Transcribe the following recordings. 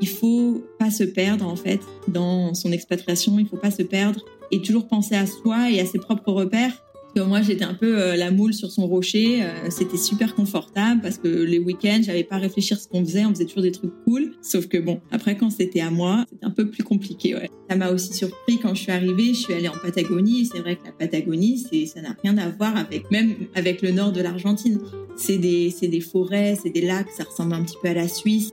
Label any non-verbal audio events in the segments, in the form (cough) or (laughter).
il faut pas se perdre en fait dans son expatriation, il faut pas se perdre et toujours penser à soi et à ses propres repères. Moi, j'étais un peu euh, la moule sur son rocher. euh, C'était super confortable parce que les week-ends, j'avais pas à réfléchir ce qu'on faisait. On faisait toujours des trucs cool. Sauf que bon, après, quand c'était à moi, c'était un peu plus compliqué. Ouais. Ça m'a aussi surpris quand je suis arrivée. Je suis allée en Patagonie. C'est vrai que la Patagonie, c'est ça n'a rien à voir avec même avec le nord de l'Argentine. C'est des c'est des forêts, c'est des lacs. Ça ressemble un petit peu à la Suisse.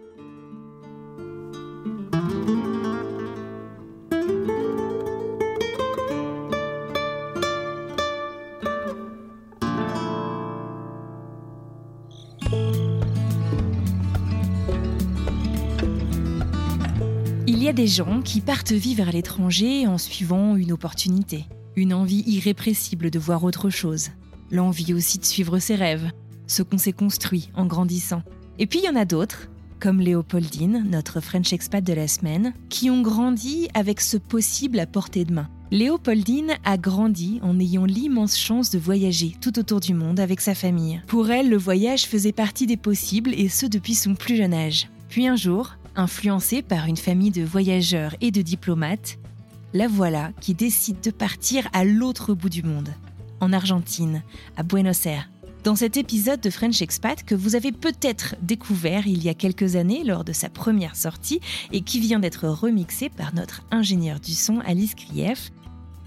Des gens qui partent vivre à l'étranger en suivant une opportunité, une envie irrépressible de voir autre chose, l'envie aussi de suivre ses rêves, ce qu'on s'est construit en grandissant. Et puis il y en a d'autres, comme Léopoldine, notre French expat de la semaine, qui ont grandi avec ce possible à portée de main. Léopoldine a grandi en ayant l'immense chance de voyager tout autour du monde avec sa famille. Pour elle, le voyage faisait partie des possibles et ce depuis son plus jeune âge. Puis un jour, influencée par une famille de voyageurs et de diplomates, la voilà qui décide de partir à l'autre bout du monde, en Argentine, à Buenos Aires. Dans cet épisode de French Expat que vous avez peut-être découvert il y a quelques années lors de sa première sortie et qui vient d'être remixé par notre ingénieur du son Alice Krief,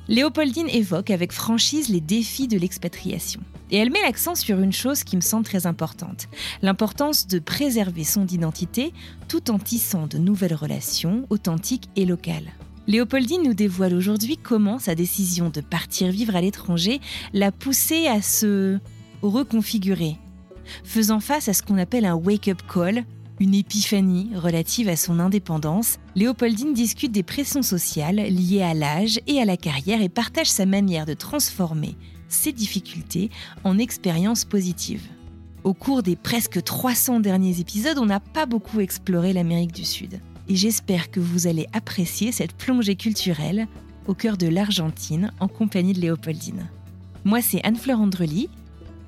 Léopoldine évoque avec franchise les défis de l'expatriation. Et elle met l'accent sur une chose qui me semble très importante, l'importance de préserver son identité tout en tissant de nouvelles relations authentiques et locales. Léopoldine nous dévoile aujourd'hui comment sa décision de partir vivre à l'étranger l'a poussée à se reconfigurer, faisant face à ce qu'on appelle un wake-up call, une épiphanie relative à son indépendance, Léopoldine discute des pressions sociales liées à l'âge et à la carrière et partage sa manière de transformer ses difficultés en expériences positives. Au cours des presque 300 derniers épisodes, on n'a pas beaucoup exploré l'Amérique du Sud. Et j'espère que vous allez apprécier cette plongée culturelle au cœur de l'Argentine en compagnie de Léopoldine. Moi, c'est Anne-Fleur Andrely.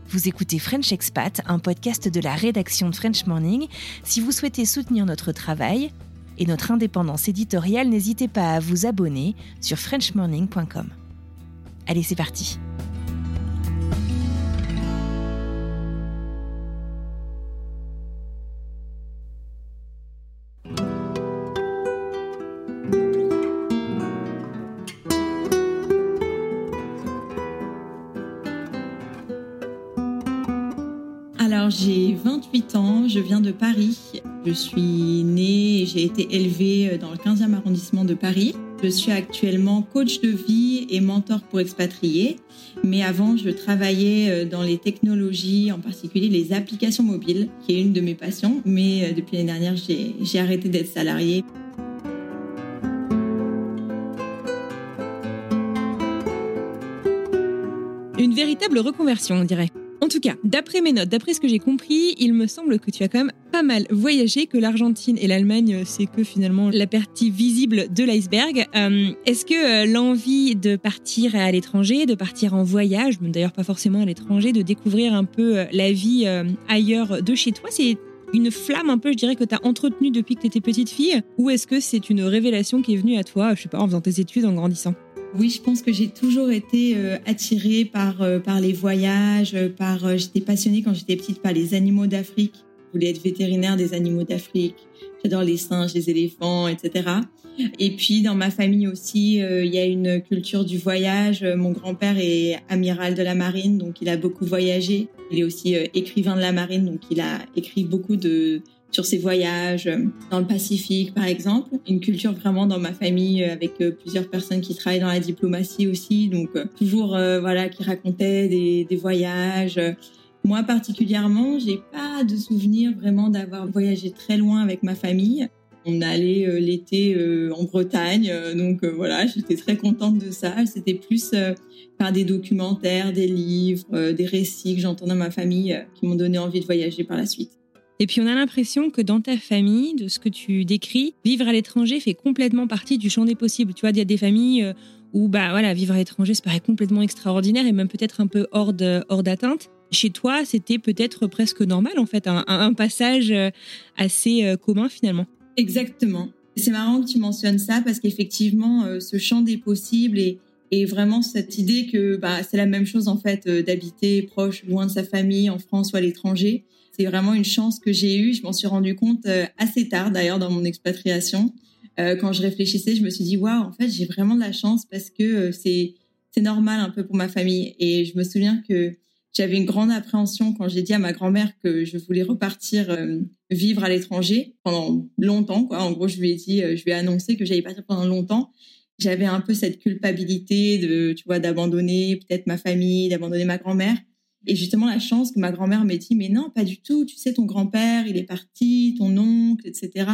Vous écoutez French Expat, un podcast de la rédaction de French Morning. Si vous souhaitez soutenir notre travail et notre indépendance éditoriale, n'hésitez pas à vous abonner sur frenchmorning.com. Allez, c'est parti. Alors j'ai 28 ans, je viens de Paris. Je suis née et j'ai été élevée dans le 15e arrondissement de Paris. Je suis actuellement coach de vie et mentor pour expatriés. Mais avant, je travaillais dans les technologies, en particulier les applications mobiles, qui est une de mes passions. Mais depuis l'année dernière, j'ai j'ai arrêté d'être salariée. Une véritable reconversion, on dirait. En tout cas, d'après mes notes, d'après ce que j'ai compris, il me semble que tu as quand même pas mal voyagé, que l'Argentine et l'Allemagne, c'est que finalement la partie visible de l'iceberg. Euh, Est-ce que euh, l'envie de partir à l'étranger, de partir en voyage, d'ailleurs pas forcément à l'étranger, de découvrir un peu euh, la vie euh, ailleurs de chez toi, c'est une flamme un peu, je dirais, que tu as entretenue depuis que tu étais petite fille Ou est-ce que c'est une révélation qui est venue à toi, je sais pas, en faisant tes études, en grandissant? Oui, je pense que j'ai toujours été euh, attirée par, euh, par les voyages, euh, par euh, j'étais passionnée quand j'étais petite par les animaux d'Afrique. Je voulais être vétérinaire des animaux d'Afrique. J'adore les singes, les éléphants, etc. Et puis dans ma famille aussi, euh, il y a une culture du voyage. Mon grand-père est amiral de la marine, donc il a beaucoup voyagé. Il est aussi euh, écrivain de la marine, donc il a écrit beaucoup de sur ses voyages euh, dans le Pacifique, par exemple. Une culture vraiment dans ma famille avec plusieurs personnes qui travaillent dans la diplomatie aussi, donc toujours voilà qui racontaient des, des voyages. Moi particulièrement, j'ai pas de souvenir vraiment d'avoir voyagé très loin avec ma famille. On allait euh, l'été euh, en Bretagne, euh, donc voilà, j'étais très contente de ça. C'était plus par des documentaires, des livres, des récits que j'entendais dans ma famille qui m'ont donné envie de voyager par la suite. Et puis on a l'impression que dans ta famille, de ce que tu décris, vivre à l'étranger fait complètement partie du champ des possibles. Tu vois, il y a des familles où bah voilà, vivre à l'étranger, ça paraît complètement extraordinaire et même peut-être un peu hors hors d'atteinte. Chez toi, c'était peut-être presque normal en fait, un passage assez commun finalement. Exactement. C'est marrant que tu mentionnes ça parce qu'effectivement, euh, ce champ des possibles et, vraiment cette idée que bah, c'est la même chose en fait euh, d'habiter proche, loin de sa famille, en France ou à l'étranger. C'est vraiment une chance que j'ai eue. Je m'en suis rendu compte euh, assez tard d'ailleurs dans mon expatriation. quand je réfléchissais, je me suis dit waouh, en fait, j'ai vraiment de la chance parce que c'est c'est normal un peu pour ma famille. Et je me souviens que j'avais une grande appréhension quand j'ai dit à ma grand-mère que je voulais repartir euh, vivre à l'étranger pendant longtemps. Quoi. En gros, je lui ai dit, euh, je lui ai annoncé que j'allais partir pendant longtemps. J'avais un peu cette culpabilité de, tu vois, d'abandonner peut-être ma famille, d'abandonner ma grand-mère. Et justement, la chance que ma grand-mère m'ait dit, mais non, pas du tout. Tu sais, ton grand-père, il est parti, ton oncle, etc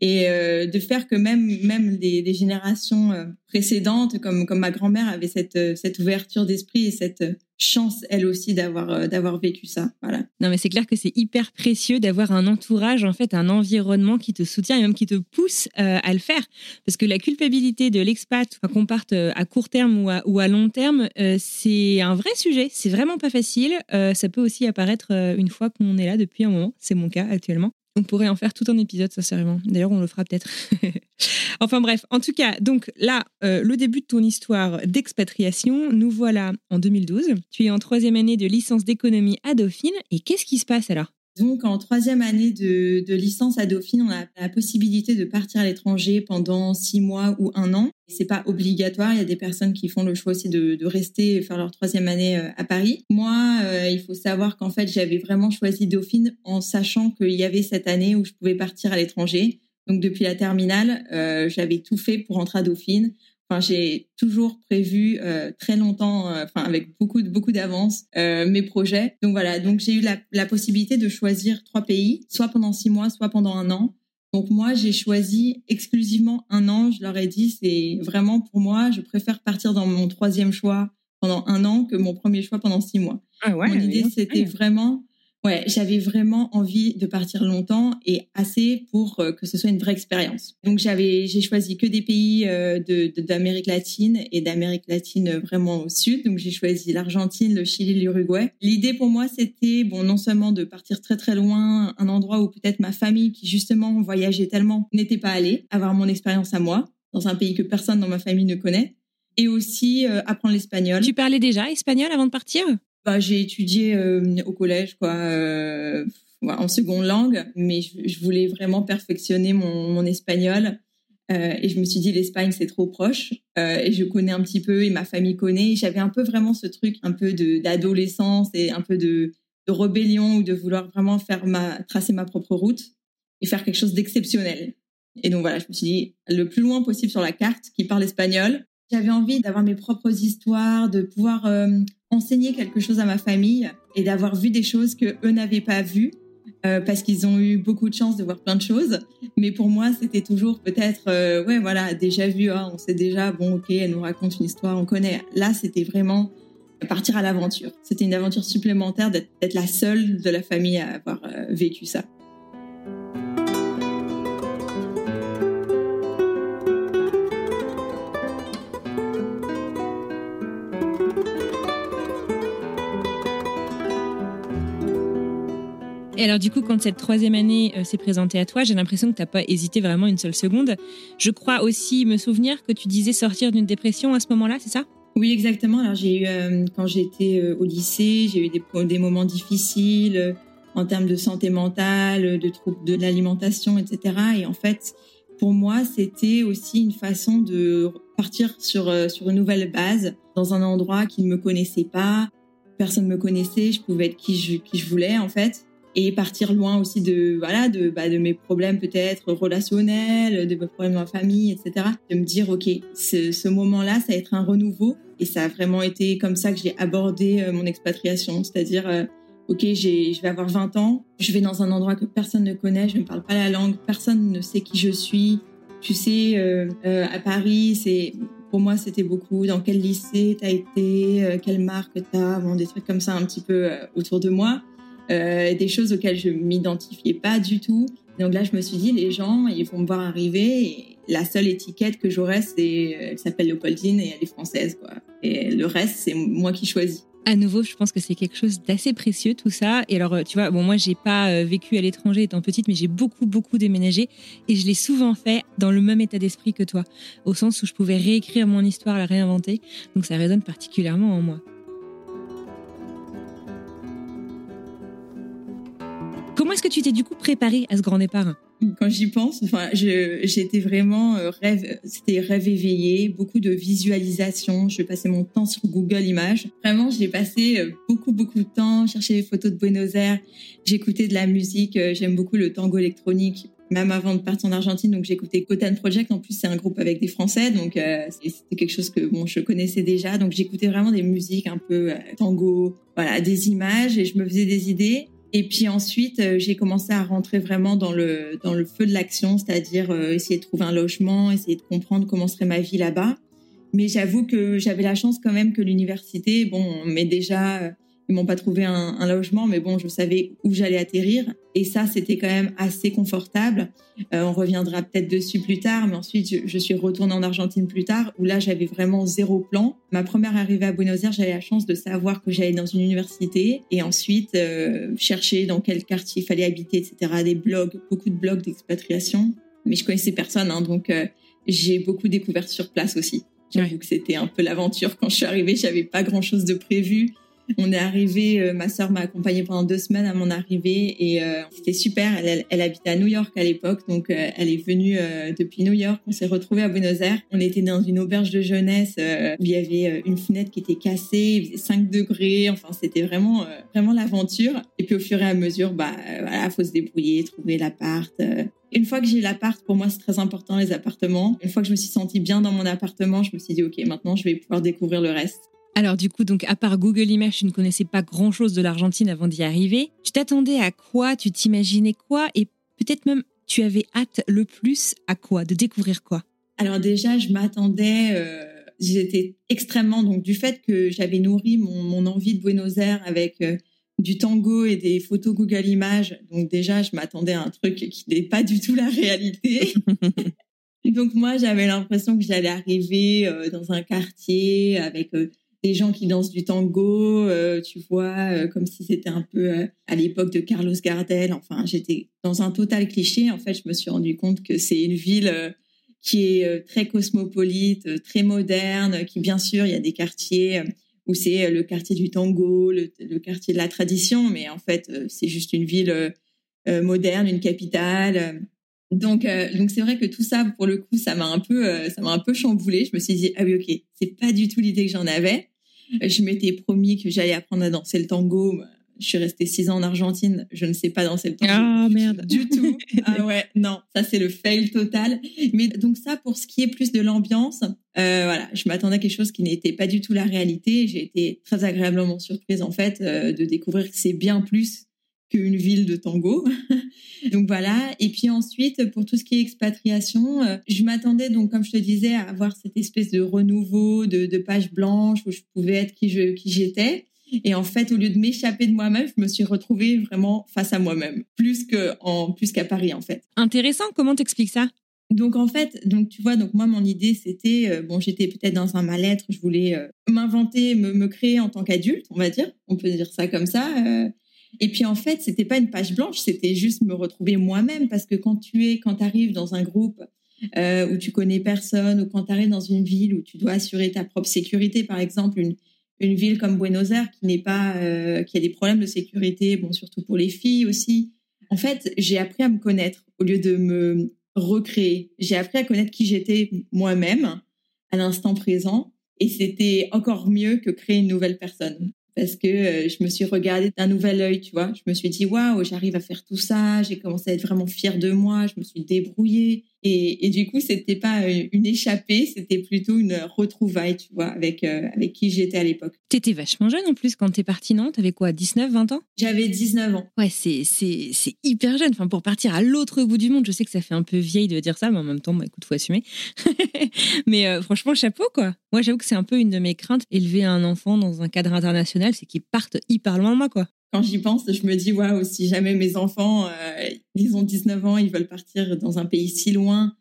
et euh, de faire que même même des, générations euh, précédentes comme comme ma grand-mère avait cette euh, cette ouverture d'esprit et cette chance elle aussi d'avoir d'avoir vécu ça. Voilà. Non mais c'est clair que c'est hyper précieux d'avoir un entourage en fait un environnement qui te soutient et même qui te pousse à le faire. Parce que la culpabilité de l'expat qu'on parte à court terme ou à, ou à long terme c'est un vrai sujet. C'est vraiment pas facile. Ça peut aussi apparaître une fois qu'on est là depuis un moment. C'est mon cas actuellement on pourrait en faire tout un épisode, sincèrement. D'ailleurs, on le fera peut-être. (laughs) enfin bref, en tout cas, donc là, euh, le début de ton histoire d'expatriation, nous voilà en 2012. Tu es en troisième année de licence d'économie à Dauphine. Et qu'est-ce qui se passe alors? Donc, en troisième année de, licence à Dauphine, on a la possibilité de partir à l'étranger pendant six mois ou un an. C'est pas obligatoire. Il y a des personnes qui font le choix aussi de, rester et faire leur troisième année euh, à Paris. Moi, euh, il faut savoir qu'en fait, j'avais vraiment choisi Dauphine en sachant qu'il y avait cette année où je pouvais partir à l'étranger. Donc, depuis la terminale, euh, j'avais tout fait pour rentrer à Dauphine Enfin, j'ai toujours prévu euh, très longtemps, euh, enfin avec beaucoup de beaucoup d'avance, euh, mes projets. Donc voilà, donc j'ai eu la, la, possibilité de choisir trois pays, soit pendant six mois, soit pendant un an. Donc moi, j'ai choisi exclusivement un an. Je leur ai dit, c'est vraiment pour moi, je préfère partir dans mon troisième choix pendant un an que mon premier choix pendant six mois. Ah ouais, mon idée, c'était vraiment Ouais, j'avais vraiment envie de partir longtemps et assez pour euh, que ce soit une vraie expérience. Donc j'avais, j'ai choisi que des pays euh, d'Amérique latine et d'Amérique latine vraiment au sud. Donc j'ai choisi l'Argentine, le Chili, l'Uruguay. L'idée pour moi, c'était bon non seulement de partir très très loin, un endroit où peut-être ma famille qui justement voyageait tellement n'était pas allée, avoir mon expérience à moi dans un pays que personne dans ma famille ne connaît, et aussi euh, apprendre l'espagnol. Tu parlais déjà espagnol avant de partir? Bah, j'ai étudié euh, au collège, quoi, euh, en seconde langue, mais je, voulais vraiment perfectionner mon, espagnol. Euh, et je me suis dit l'Espagne c'est trop proche et je connais un petit peu et ma famille connaît. J'avais un peu vraiment ce truc un peu d'adolescence et un peu de, de rébellion ou de vouloir vraiment faire ma tracer ma propre route et faire quelque chose d'exceptionnel. Et donc voilà, je me suis dit le plus loin possible sur la carte qui parle espagnol. J'avais envie d'avoir mes propres histoires, de pouvoir enseigner quelque chose à ma famille et d'avoir vu des choses que eux n'avaient pas vues euh, parce qu'ils ont eu beaucoup de chance de voir plein de choses. Mais pour moi, c'était toujours peut-être, euh, ouais, voilà, déjà vu. Hein, on sait déjà, bon, ok, elle nous raconte une histoire, on connaît. Là, c'était vraiment partir à l'aventure. C'était une aventure supplémentaire d'être la seule de la famille à avoir euh, vécu ça. Et alors du coup, quand cette troisième année euh, s'est présentée à toi, j'ai l'impression que tu n'as pas hésité vraiment une seule seconde. Je crois aussi me souvenir que tu disais sortir d'une dépression à ce moment-là, c'est ça? Oui, exactement. Alors j'ai eu, euh, quand j'étais euh, au lycée, j'ai eu des, moments difficiles en termes de santé mentale, de troubles de l'alimentation, etc. Et en fait, pour moi, c'était aussi une façon de partir sur, une nouvelle base, dans un endroit qui ne me connaissait pas. Personne ne me connaissait, je pouvais être qui je voulais, en fait. Et partir loin aussi de, voilà, bah, de mes problèmes peut-être relationnels, de mes problèmes la famille, etc. De me dire, OK, ce, moment-là, ça va être un renouveau. Et ça a vraiment été comme ça que j'ai abordé euh, mon expatriation. C'est-à-dire, euh, OK, je vais avoir 20 ans, je vais dans un endroit que personne ne connaît, je ne parle pas la langue, personne ne sait qui je suis. Tu sais, euh, euh, à Paris, c'est pour moi, c'était beaucoup dans quel lycée tu as été, quelle marque tu as, bon, des trucs comme ça un petit peu autour de moi, euh, des choses auxquelles je m'identifiais pas du tout. Donc là, je me suis dit, les gens, ils vont me voir arriver et la seule étiquette que j'aurai, c'est, elle s'appelle Léopoldine et elle est française, quoi. Et le reste, c'est moi qui choisis à nouveau, je pense que c'est quelque chose d'assez précieux tout ça. Et alors, euh, tu vois, bon, moi, j'ai pas euh, vécu à l'étranger étant petite, mais j'ai beaucoup, beaucoup déménagé et je l'ai souvent fait dans le même état d'esprit que toi, au sens où je pouvais réécrire mon histoire, la réinventer. Donc, ça résonne particulièrement en moi. Comment est-ce que tu t'es du coup préparé à ce grand départ? Quand j'y pense, enfin, j'étais vraiment euh, rêve, c'était rêve éveillé, beaucoup de visualisation. Je passais mon temps sur Google Images. Vraiment, j'ai passé euh, beaucoup, beaucoup de temps, chercher des photos de Buenos Aires. J'écoutais de la musique. Euh, j'aime beaucoup le tango électronique, même avant de partir en Argentine. Donc, j'écoutais Cotan Project. En plus, c'est un groupe avec des Français. Donc, c'était quelque chose que, bon, je connaissais déjà. Donc, j'écoutais vraiment des musiques un peu tango, voilà, des images et je me faisais des idées. Et puis ensuite, euh, j'ai commencé à rentrer vraiment dans le dans le feu de l'action, c'est-à-dire euh, essayer de trouver un logement, essayer de comprendre comment serait ma vie là-bas. Mais j'avoue que j'avais la chance quand même que l'université, bon, mais déjà euh, ils m'ont pas trouvé un, un, logement, mais bon, je savais où j'allais atterrir. Et ça, c'était quand même assez confortable. Euh, on reviendra peut-être dessus plus tard, mais ensuite, je, je, suis retournée en Argentine plus tard, où là, j'avais vraiment zéro plan. Ma première arrivée à Buenos Aires, j'avais la chance de savoir que j'allais dans une université et ensuite euh, chercher dans quel quartier il fallait habiter, etc. Des blogs, beaucoup de blogs d'expatriation. Mais je connaissais personne, hein, donc euh, j'ai beaucoup découvert sur place aussi. J'avoue que c'était un peu l'aventure. Quand je suis arrivée, j'avais pas grand-chose de prévu. On est arrivé, euh, ma sœur m'a accompagnée pendant deux semaines à mon arrivée et euh, c'était super. Elle, habitait à New York à l'époque, donc euh, elle est venue depuis New York. On s'est retrouvés à Buenos Aires. On était dans une auberge de jeunesse où il y avait une fenêtre qui était cassée, il faisait 5 degrés. Enfin, c'était vraiment vraiment l'aventure. Et puis au fur et à mesure, bah voilà, faut se débrouiller, trouver l'appart. Une fois que j'ai l'appart, pour moi, c'est très important les appartements. Une fois que je me suis sentie bien dans mon appartement, je me suis dit, OK, maintenant, je vais pouvoir découvrir le reste. Alors du coup, donc à part Google Images, tu ne connaissais pas grand-chose de l'Argentine avant d'y arriver. Tu t'attendais à quoi? Tu t'imaginais quoi? Et peut-être même tu avais hâte le plus à quoi? De découvrir quoi? Alors déjà, je m'attendais. Euh, J'étais extrêmement donc du fait que j'avais nourri mon, mon, envie de Buenos Aires avec euh, du tango et des photos Google Images. Donc déjà, je m'attendais à un truc qui n'est pas du tout la réalité. (laughs) donc moi, j'avais l'impression que j'allais arriver euh, dans un quartier avec euh, des gens qui dansent du tango, euh, tu vois, euh, comme si c'était un peu euh, à l'époque de Carlos Gardel. Enfin, j'étais dans un total cliché. En fait, je me suis rendu compte que c'est une ville qui est très cosmopolite, très moderne, qui bien sûr, il y a des quartiers où c'est le quartier du tango, le, quartier de la tradition, mais en fait, c'est juste une ville moderne, une capitale. Donc, donc c'est vrai que tout ça, pour le coup, ça m'a un peu, ça m'a un peu chamboulé. Je me suis dit, ah oui, ok, c'est pas du tout l'idée que j'en avais. Je m'étais promis que j'allais apprendre à danser le tango. Je suis restée six ans en Argentine. Je ne sais pas danser le tango. Ah, merde. Du tout. (laughs) ah ouais, non. Ça, c'est le fail total. Mais donc ça, pour ce qui est plus de l'ambiance, euh, voilà, je m'attendais à quelque chose qui n'était pas du tout la réalité. J'ai été très agréablement surprise, en fait, euh, de découvrir que c'est bien plus qu'une ville de tango. (laughs) donc voilà. Et puis ensuite, pour tout ce qui est expatriation, euh, je m'attendais donc, comme je te disais, à avoir cette espèce de renouveau, de, de page blanche où je pouvais être qui je qui j'étais. Et en fait, au lieu de m'échapper de moi-même, je me suis retrouvée vraiment face à moi-même, plus que en plus qu'à Paris en fait. Intéressant. Comment t'expliques ça? Donc en fait, donc tu vois, donc moi mon idée c'était euh, bon, j'étais peut-être dans un mal-être, je voulais euh, m'inventer, me, me, créer en tant qu'adulte, on va dire, on peut dire ça comme ça. Euh, et puis en fait, c'était pas une page blanche, c'était juste me retrouver moi-même parce que quand tu es, quand tu arrives dans un groupe euh, où tu connais personne ou quand tu arrives dans une ville où tu dois assurer ta propre sécurité, par exemple une ville comme Buenos Aires qui n'est pas euh, qui a des problèmes de sécurité, bon surtout pour les filles aussi. En fait, j'ai appris à me connaître au lieu de me recréer. J'ai appris à connaître qui j'étais moi-même à l'instant présent. Et c'était encore mieux que créer une nouvelle personne parce que euh, je me suis regardée d'un nouvel œil, tu vois. Je me suis dit, waouh, j'arrive à faire tout ça. J'ai commencé à être vraiment fière de moi. Je me suis débrouillée. Et, et du coup, c'était pas une échappée, c'était plutôt une retrouvaille, tu vois, avec, euh, avec qui j'étais à l'époque. T'étais vachement jeune en plus quand t'es partie, non? T'avais quoi, 19, 20 ans? J'avais 19 ans. Ouais, c'est, c'est, c'est hyper jeune. Enfin, pour partir à l'autre bout du monde, je sais que ça fait un peu vieille de dire ça, mais en même temps, bah, écoute, faut assumer. (laughs) mais euh, franchement, chapeau, quoi. Moi, j'avoue que c'est un peu une de mes craintes, élever un enfant dans un cadre international, c'est qu'il parte hyper loin de moi, quoi quand j'y pense, je me dis, waouh, si jamais mes enfants, euh, ils ont 19 ans, ils veulent partir dans un pays si loin,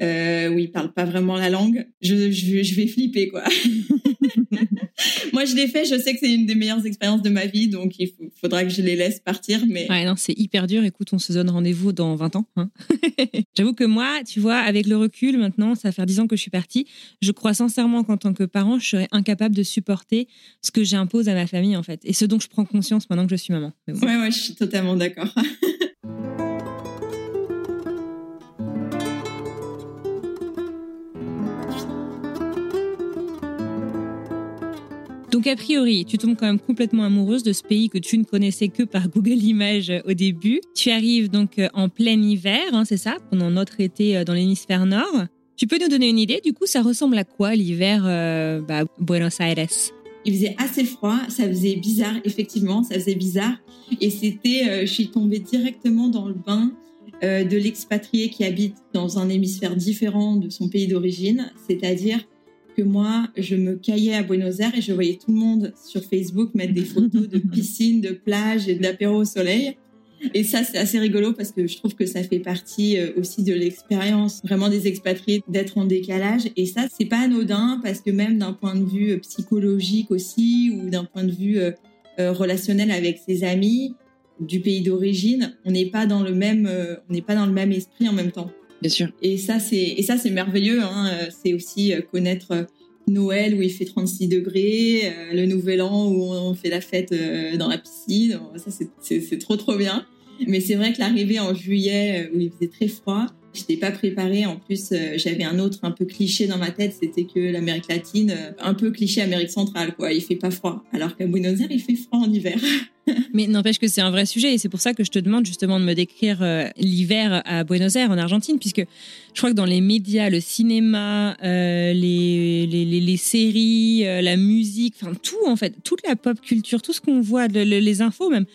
euh, où ils parlent pas vraiment la langue, je, je, je vais flipper, quoi. (laughs) Moi, je l'ai fait, je sais que c'est une des meilleures expériences de ma vie, donc il faudra que je les laisse partir. Mais... Ouais, non, c'est hyper dur. Écoute, on se donne rendez-vous dans 20 ans. Hein. (laughs) J'avoue que moi, tu vois, avec le recul, maintenant, ça fait 10 ans que je suis partie, je crois sincèrement qu'en tant que parent, je serais incapable de supporter ce que j'impose à ma famille, en fait. Et ce dont je prends conscience maintenant que je suis maman. Ouais, ouais, je suis totalement d'accord. (laughs) Donc a priori, tu tombes quand même complètement amoureuse de ce pays que tu ne connaissais que par Google Images au début. Tu arrives donc euh, en plein hiver, hein, c'est ça, pendant notre été euh, dans l'hémisphère nord. Tu peux nous donner une idée, du coup, ça ressemble à quoi l'hiver euh, bah, Buenos Aires? Il faisait assez froid, ça faisait bizarre, effectivement, ça faisait bizarre. Et c'était, je suis tombée directement dans le bain de l'expatrié qui habite dans un hémisphère différent de son pays d'origine, c'est-à-dire moi, je me caillais à Buenos Aires et je voyais tout le monde sur Facebook mettre des photos de (laughs) piscine, de plage et d'apéro au soleil. Et ça, c'est assez rigolo parce que je trouve que ça fait partie euh, aussi de l'expérience vraiment des expatriés d'être en décalage. Et ça, c'est pas anodin parce que même d'un point de vue euh, psychologique aussi ou d'un point de vue euh, relationnel avec ses amis du pays d'origine, on n'est pas dans le même, on n'est pas dans le même esprit en même temps. Bien sûr. Et ça, c'est et ça c'est merveilleux. Hein. C'est aussi euh, connaître euh, Noël où il fait 36 degrés, euh, le Nouvel An où on fait la fête dans la piscine. Ça, c'est trop trop bien. Mais c'est vrai que l'arrivée en juillet où il faisait très froid, je n'étais pas préparée. En plus, j'avais un autre un peu cliché dans ma tête, c'était que l'Amérique latine, un peu cliché Amérique centrale, quoi. Il fait pas froid. Alors qu'à Buenos Aires, il fait froid en hiver. (laughs) Mais n'empêche que c'est un vrai sujet et c'est pour ça que je te demande justement de me décrire euh, l'hiver à Buenos Aires, en Argentine, puisque je crois que dans les médias, le cinéma, euh, les, les, les, séries, euh, la musique, enfin tout en fait, toute la pop culture, tout ce qu'on voit, les infos même,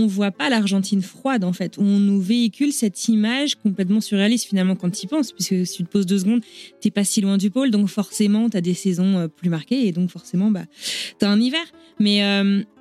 on voit pas l'Argentine froide en fait. On nous véhicule cette image complètement surréaliste finalement quand tu y penses, puisque si tu te poses deux secondes, t'es pas si loin du pôle, donc forcément tu as des saisons plus marquées et donc forcément bah as un hiver. Mais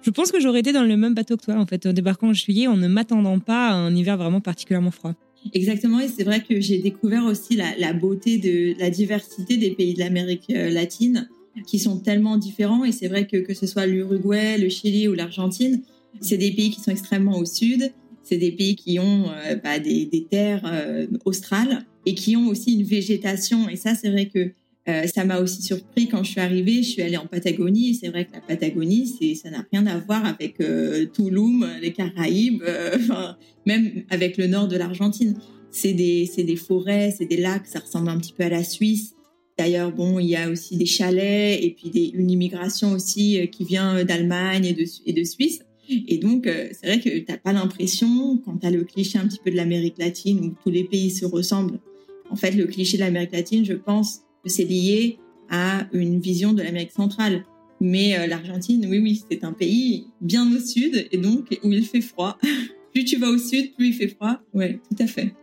je pense que j'aurais été dans le même bateau que toi, en fait, en débarquant en juillet, en ne m'attendant pas à un hiver vraiment particulièrement froid. Exactement, et c'est vrai que j'ai découvert aussi la, beauté de la diversité des pays de l'Amérique euh, latine, qui sont tellement différents. Et c'est vrai que que ce soit l'Uruguay, le Chili ou l'Argentine, c'est des pays qui sont extrêmement au sud. C'est des pays qui ont euh, bah, des, terres euh, australes et qui ont aussi une végétation. Et ça, c'est vrai que euh, ça m'a aussi surpris quand je suis arrivée. Je suis allée en Patagonie. C'est vrai que la Patagonie, c'est, ça n'a rien à voir avec Tulum, les Caraïbes, (laughs) même avec le nord de l'Argentine. C'est des, c'est des forêts, c'est des lacs. Ça ressemble un petit peu à la Suisse. D'ailleurs, bon, il y a aussi des chalets et puis une immigration aussi qui vient d'Allemagne et de, et de Suisse. Et donc, c'est vrai que t'as pas l'impression, quand tu as le cliché un petit peu de l'Amérique latine où tous les pays se ressemblent. En fait, le cliché de l'Amérique latine, je pense, c'est lié à une vision de l'Amérique centrale. Mais euh, l'Argentine, oui, oui, c'est un pays bien au sud et donc où il fait froid. (laughs) plus tu vas au sud, plus il fait froid. Ouais, tout à fait.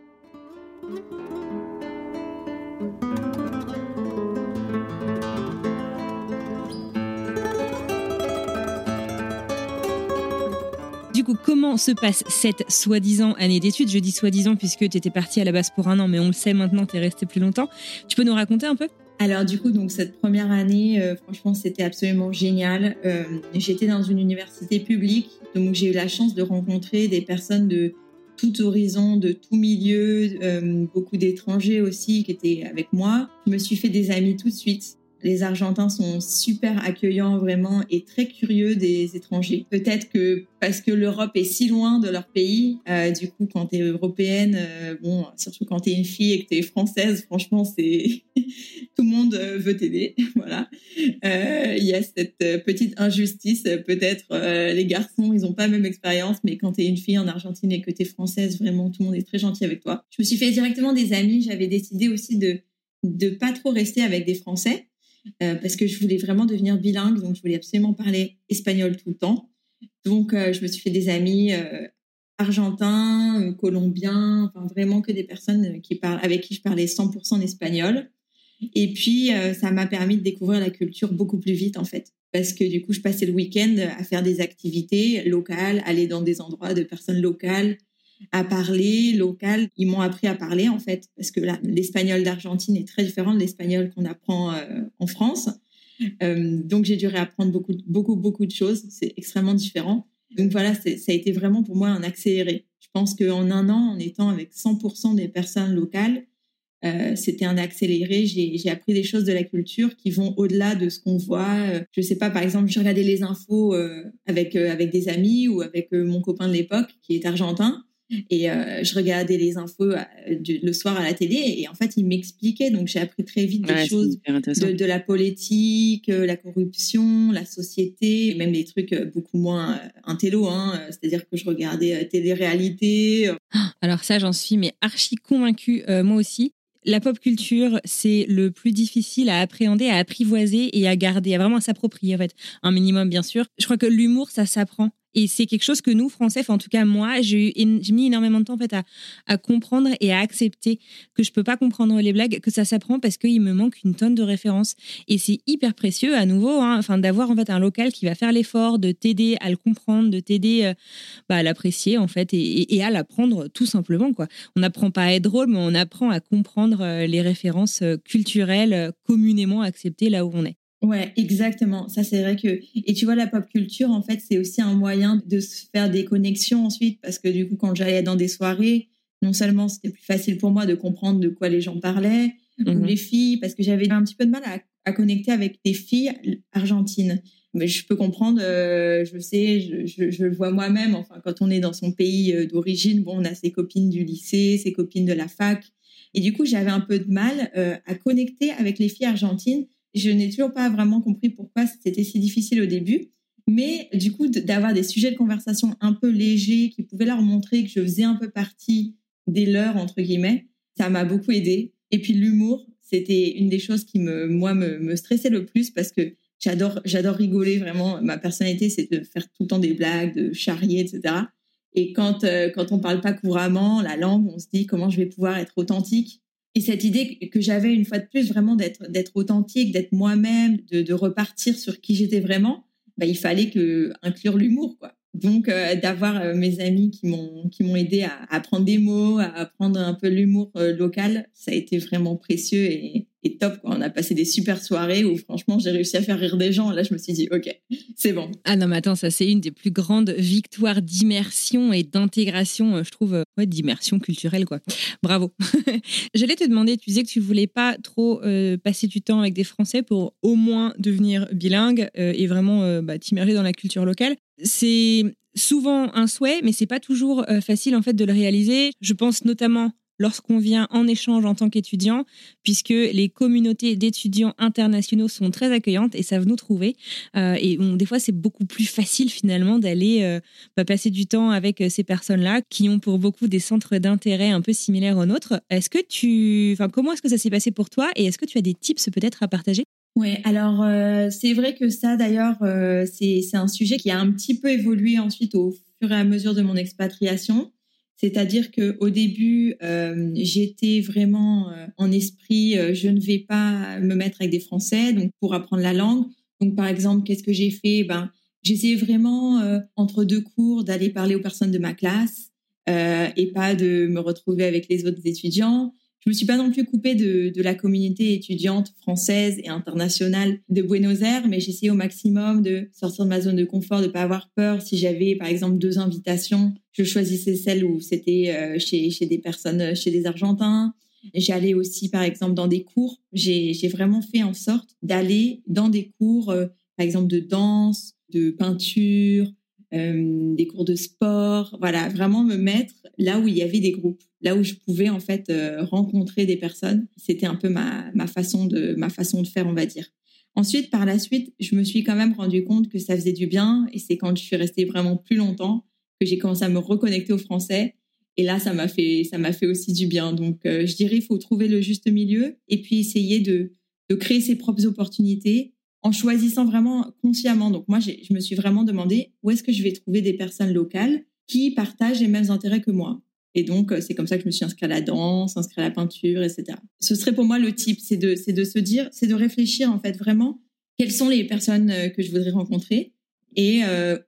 Comment se passe cette soi-disant année d'études? Je dis soi-disant puisque tu étais partie à la base pour un an, mais on le sait maintenant, tu es resté plus longtemps. Tu peux nous raconter un peu? Alors du coup, donc cette première année, euh, franchement, c'était absolument génial. Euh, j'étais dans une université publique, donc j'ai eu la chance de rencontrer des personnes de tout horizon, de tout milieu, euh, beaucoup d'étrangers aussi qui étaient avec moi. Je me suis fait des amis tout de suite. Les Argentins sont super accueillants vraiment et très curieux des étrangers. Peut-être que parce que l'Europe est si loin de leur pays, euh, du coup quand t'es européenne, euh, bon surtout quand t'es une fille et que t'es française, franchement c'est (laughs) tout le monde euh, veut t'aider, (laughs) voilà. Il y a cette petite injustice, peut-être les garçons ils ont pas la même expérience, mais quand t'es une fille en Argentine et que t'es française, vraiment tout le monde est très gentil avec toi. Je me suis fait directement des amis. J'avais décidé aussi de de pas trop rester avec des Français euh, parce que je voulais vraiment devenir bilingue, donc je voulais absolument parler espagnol tout le temps. Donc, euh, je me suis fait des amis euh, argentins, colombiens, enfin vraiment que des personnes avec qui je parlais 100% espagnol. Et puis, ça m'a permis de découvrir la culture beaucoup plus vite, en fait. Parce que du coup, je passais le week-end à faire des activités locales, aller dans des endroits de personnes locales, à parler local. Ils m'ont appris à parler en fait, parce que l'espagnol d'Argentine est très différent de l'espagnol qu'on apprend euh, en France. Euh, donc j'ai dû réapprendre beaucoup, beaucoup, beaucoup de choses. C'est extrêmement différent. Donc voilà, ça a été vraiment pour moi un accéléré. Je pense qu'en un an, en étant avec 100% des personnes locales, euh, c'était un accéléré. J'ai appris des choses de la culture qui vont au-delà de ce qu'on voit. je sais pas, par exemple, je regardais les infos avec avec des amis ou avec mon copain de l'époque qui est argentin. Et euh, je regardais les infos euh, le soir à la télé et en fait, il m'expliquait. Donc, j'ai appris très vite des choses de, de, la politique, euh, la corruption, la société, même des trucs beaucoup moins intello. Hein, C'est-à-dire que je regardais télé-réalité. Alors ça, j'en suis mais archi convaincue, moi aussi. La pop culture, c'est le plus difficile à appréhender, à apprivoiser et à garder, à vraiment s'approprier en fait. Un minimum, bien sûr. Je crois que l'humour, ça s'apprend. Et c'est quelque chose que nous, Français, en tout cas moi, j'ai mis énormément de temps en fait, à, comprendre et à accepter que je peux pas comprendre les blagues, que ça s'apprend parce qu'il me manque une tonne de références. Et c'est hyper précieux à nouveau hein, d'avoir en fait, un local qui va faire l'effort de t'aider à le comprendre, de t'aider euh, bah, à l'apprécier en fait, et, et à l'apprendre tout simplement. Quoi. On n'apprend pas à être drôle, mais on apprend à comprendre euh, les références euh, culturelles communément acceptées là où on est. Ouais, exactement. Ça, c'est vrai que, et tu vois, la pop culture, en fait, c'est aussi un moyen de se faire des connexions ensuite, parce que du coup, quand j'allais dans des soirées, non seulement c'était plus facile pour moi de comprendre de quoi les gens parlaient, ou mhm. les filles, parce que j'avais un petit peu de mal à, à, connecter avec des filles argentines. Mais je peux comprendre, euh, je sais, je, je, je le vois moi-même. Enfin, quand on est dans son pays euh, d'origine, bon, on a ses copines du lycée, ses copines de la fac, et du coup, j'avais un peu de mal euh, à connecter avec les filles argentines je n'ai toujours pas vraiment compris pourquoi c'était si difficile au début. Mais du coup, d'avoir des sujets de conversation un peu légers qui pouvaient leur montrer que je faisais un peu partie des leurs, entre guillemets, ça m'a beaucoup aidé. Et puis l'humour, c'était une des choses qui, me, moi, me, stressait le plus parce que j'adore, rigoler vraiment. Ma personnalité, c'est de faire tout le temps des blagues, de charrier, etc. Et quand, euh, quand on parle pas couramment la langue, on se dit comment je vais pouvoir être authentique et cette idée que j'avais une fois de plus vraiment d'être d'être authentique, d'être moi-même, de, repartir sur qui j'étais vraiment, bah, il fallait que inclure l'humour quoi. Donc euh, d'avoir euh, mes amis qui m'ont qui m'ont aidé à, apprendre des mots, à apprendre un peu l'humour euh, local, ça a été vraiment précieux et, top. On a passé des super soirées où franchement j'ai réussi à faire rire des gens. Là je me suis dit ok (laughs) c'est bon. Ah non mais attends ça c'est une des plus grandes victoires d'immersion et d'intégration je trouve ouais, d'immersion culturelle quoi. Bravo. (laughs) J'allais te demander tu disais que tu voulais pas trop passer du temps avec des Français pour au moins devenir bilingue et vraiment bah, t'immerger dans la culture locale c'est souvent un souhait, mais c'est pas toujours euh, facile en fait de le réaliser. Je pense notamment lorsqu'on vient en échange en tant qu'étudiant, puisque les communautés d'étudiants internationaux sont très accueillantes et savent nous trouver. Euh, et des fois, c'est beaucoup plus facile finalement d'aller euh, bah, passer du temps avec ces personnes-là qui ont pour beaucoup des centres d'intérêt un peu similaires aux nôtres. Est-ce que tu, enfin, comment est-ce que ça s'est passé pour toi et est-ce que tu as des tips peut-être à partager? Ouais, alors euh, c'est vrai que ça d'ailleurs euh, c'est un sujet qui a un petit peu évolué ensuite au fur et à mesure de mon expatriation. C'est-à-dire que au début euh, j'étais vraiment en esprit je ne vais pas me mettre avec des Français donc pour apprendre la langue. Donc par exemple qu'est-ce que j'ai fait? Ben j'essayais vraiment entre deux cours d'aller parler aux personnes de ma classe et pas de me retrouver avec les autres étudiants. Je me suis pas non plus coupée de, la communauté étudiante française et internationale de Buenos Aires, mais j'essayais au maximum de sortir de ma zone de confort, de pas avoir peur. Si j'avais, par exemple, deux invitations, je choisissais celle où c'était euh, chez, des personnes, chez des Argentins. J'allais aussi, par exemple, dans des cours. J'ai vraiment fait en sorte d'aller dans des cours, euh, par exemple, de danse, de peinture, euh, des cours de sport. Voilà, vraiment me mettre là où il y avait des groupes, là où je pouvais en fait euh, rencontrer des personnes. C'était un peu ma, ma façon de ma façon de faire, on va dire. Ensuite, par la suite, je me suis quand même rendu compte que ça faisait du bien, et c'est quand je suis restée vraiment plus longtemps que j'ai commencé à me reconnecter au français et là, ça m'a fait, ça m'a fait aussi du bien. Donc, euh, je dirais, il faut trouver le juste milieu et puis essayer de, de créer ses propres opportunités en choisissant vraiment consciemment. Donc, moi, je me suis vraiment demandé où est-ce que je vais trouver des personnes locales qui partagent les mêmes intérêts que moi. Et donc, euh, c'est comme ça que je me suis inscrite à la danse, inscrite à la peinture, etc. Ce serait pour moi le type, c'est de, c'est de se dire, c'est de réfléchir en fait vraiment quelles sont les personnes euh, que je voudrais rencontrer et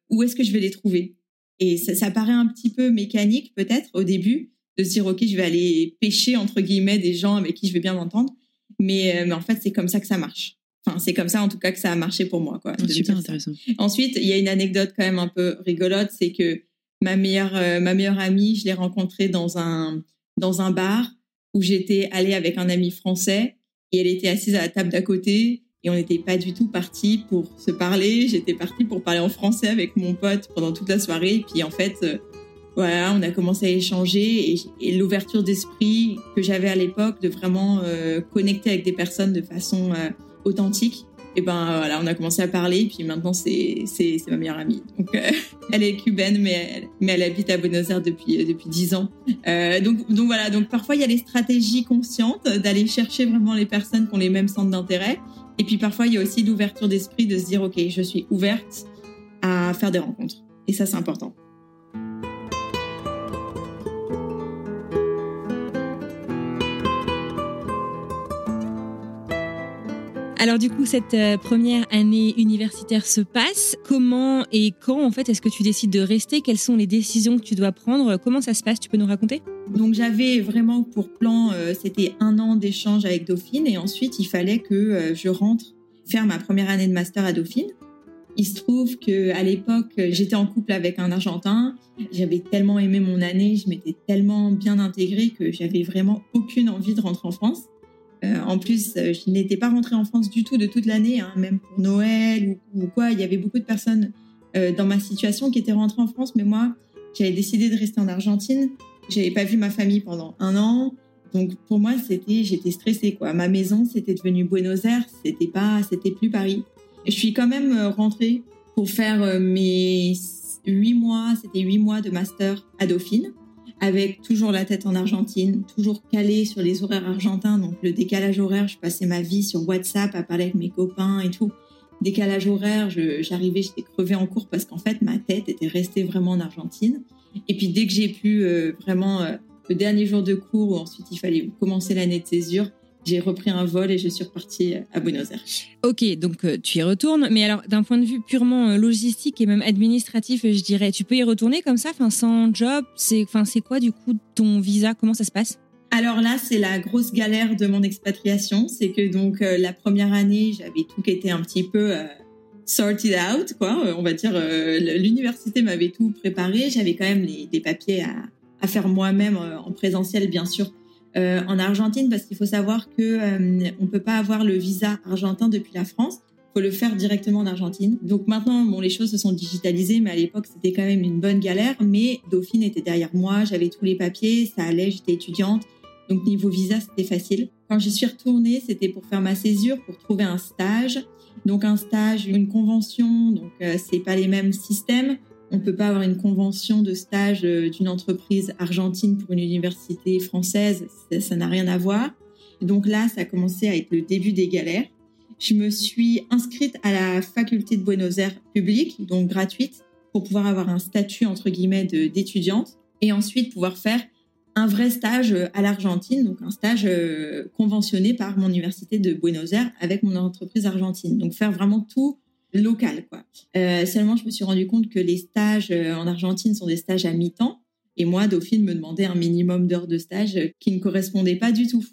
où est-ce que je vais les trouver. Et ça, ça paraît un petit peu mécanique peut-être au début de se dire ok je vais aller pêcher entre guillemets des gens avec qui je vais bien m'entendre, mais, euh, mais en fait c'est comme ça que ça marche. Enfin c'est comme ça en tout cas que ça a marché pour moi quoi. Ah, super intéressant. Ensuite il y a une anecdote quand même un peu rigolote, c'est que ma meilleure euh, ma meilleure amie je l'ai rencontrée dans un dans un bar où j'étais allée avec un ami français et elle était assise à la table d'à côté et on n'était pas du tout parti pour se parler. J'étais partie pour parler en français avec mon pote pendant toute la soirée. Et puis en fait, euh, voilà, on a commencé à échanger et, l'ouverture d'esprit que j'avais à l'époque de vraiment euh, connecter avec des personnes de façon authentique. Et ben voilà, on a commencé à parler. Et puis maintenant, c'est ma meilleure amie. Donc (laughs) elle est cubaine, mais elle, mais elle habite à Buenos Aires depuis depuis dix ans. donc donc voilà, donc parfois il y a les stratégies conscientes d'aller chercher vraiment les personnes qui ont les mêmes centres d'intérêt. Et puis parfois, il y a aussi l'ouverture d'esprit de se dire, OK, je suis ouverte à faire des rencontres. Et ça, c'est important. Alors du coup, cette euh, première année universitaire se passe. Comment et quand, en fait, est-ce que tu décides de rester? Quelles sont les décisions que tu dois prendre? Comment ça se passe? Tu peux nous raconter? Donc j'avais vraiment pour plan, euh, c'était un an d'échange avec Dauphine et ensuite il fallait que euh, je rentre faire ma première année de master à Dauphine. Il se trouve que à l'époque, j'étais en couple avec un Argentin. J'avais tellement aimé mon année, je m'étais tellement bien intégrée que j'avais vraiment aucune envie de rentrer en France. Euh, en plus, euh, je n'étais pas rentrée en France du tout de toute l'année, hein, même pour Noël ou, quoi. Il y avait beaucoup de personnes euh, dans ma situation qui étaient rentrées en France, mais moi, j'avais décidé de rester en Argentine. J'avais pas vu ma famille pendant un an, donc pour moi, c'était, j'étais stressée quoi. Ma maison, c'était devenu Buenos Aires, c'était pas, c'était plus Paris. je suis quand même rentrée pour faire mes huit mois, c'était huit mois de master à Dauphine avec toujours la tête en Argentine, toujours calée sur les horaires argentins, donc le décalage horaire, je passais ma vie sur WhatsApp à parler avec mes copains et tout. Décalage horaire, j'arrivais, j'étais crevée en cours parce qu'en fait ma tête était restée vraiment en Argentine. Et puis dès que j'ai pu euh, vraiment euh, le dernier jour de cours où ensuite il fallait commencer l'année de césure, j'ai repris un vol et je suis repartie à Buenos Aires. Ok, donc euh, tu y retournes, mais alors d'un point de vue purement euh, logistique et même administratif, je dirais, tu peux y retourner comme ça, enfin sans job, c'est, enfin c'est quoi du coup ton visa, comment ça se passe? Alors là, c'est la grosse galère de mon expatriation, c'est que donc euh, la première année, j'avais tout qui était un petit peu sorted out, quoi. On va dire, l'université m'avait tout préparé, j'avais quand même les, des papiers à, à faire moi-même en présentiel, bien sûr, euh, en Argentine parce qu'il faut savoir que euh, on peut pas avoir le visa argentin depuis la France. Faut le faire directement en Argentine. Donc maintenant, bon, les choses se sont digitalisées, mais à l'époque, c'était quand même une bonne galère. Mais Dauphine était derrière moi, j'avais tous les papiers, ça allait, j'étais étudiante. Donc niveau visa, c'était facile. Quand j'y suis retournée, c'était pour faire ma césure, pour trouver un stage. Donc un stage, une convention, donc euh, c'est pas les mêmes systèmes. On ne peut pas avoir une convention de stage euh, d'une entreprise argentine pour une université française, ça n'a rien à voir. Donc là, ça a commencé à être le début des galères. Je me suis inscrite à la faculté de Buenos Aires publique, donc gratuite, pour pouvoir avoir un statut entre guillemets d'étudiante et ensuite pouvoir faire un vrai stage à l'Argentine, donc un stage euh, conventionné par mon université de Buenos Aires avec mon entreprise argentine. Donc faire vraiment tout local, quoi. Euh, seulement, je me suis rendu compte que les stages euh, en Argentine sont des stages à mi-temps. Et moi, Dauphine me demandait un minimum d'heures de stage qui ne correspondait pas du tout.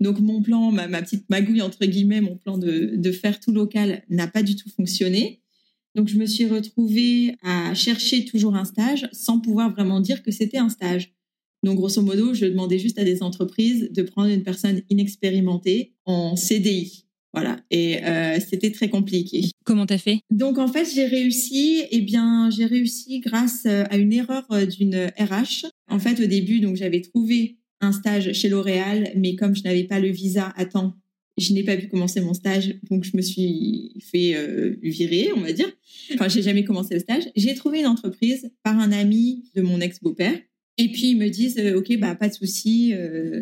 Donc, mon plan, ma, petite magouille, entre guillemets, mon plan de, de faire tout local n'a pas du tout fonctionné. Donc, je me suis retrouvée à chercher toujours un stage sans pouvoir vraiment dire que c'était un stage. Donc, grosso modo, je demandais juste à des entreprises de prendre une personne inexpérimentée en CDI. Voilà, et euh, c'était très compliqué. Comment t'as fait? Donc en fait, j'ai réussi. Eh bien, j'ai réussi grâce euh, à une erreur euh, d'une RH. En fait, au début, donc j'avais trouvé un stage chez L'Oréal, mais comme je n'avais pas le visa à temps, je n'ai pas pu commencer mon stage, donc je me suis fait virer, on va dire. Enfin, j'ai jamais commencé le stage. J'ai trouvé une entreprise par un ami de mon ex-beau-père. Et puis ils me disent, ok, bah pas de souci,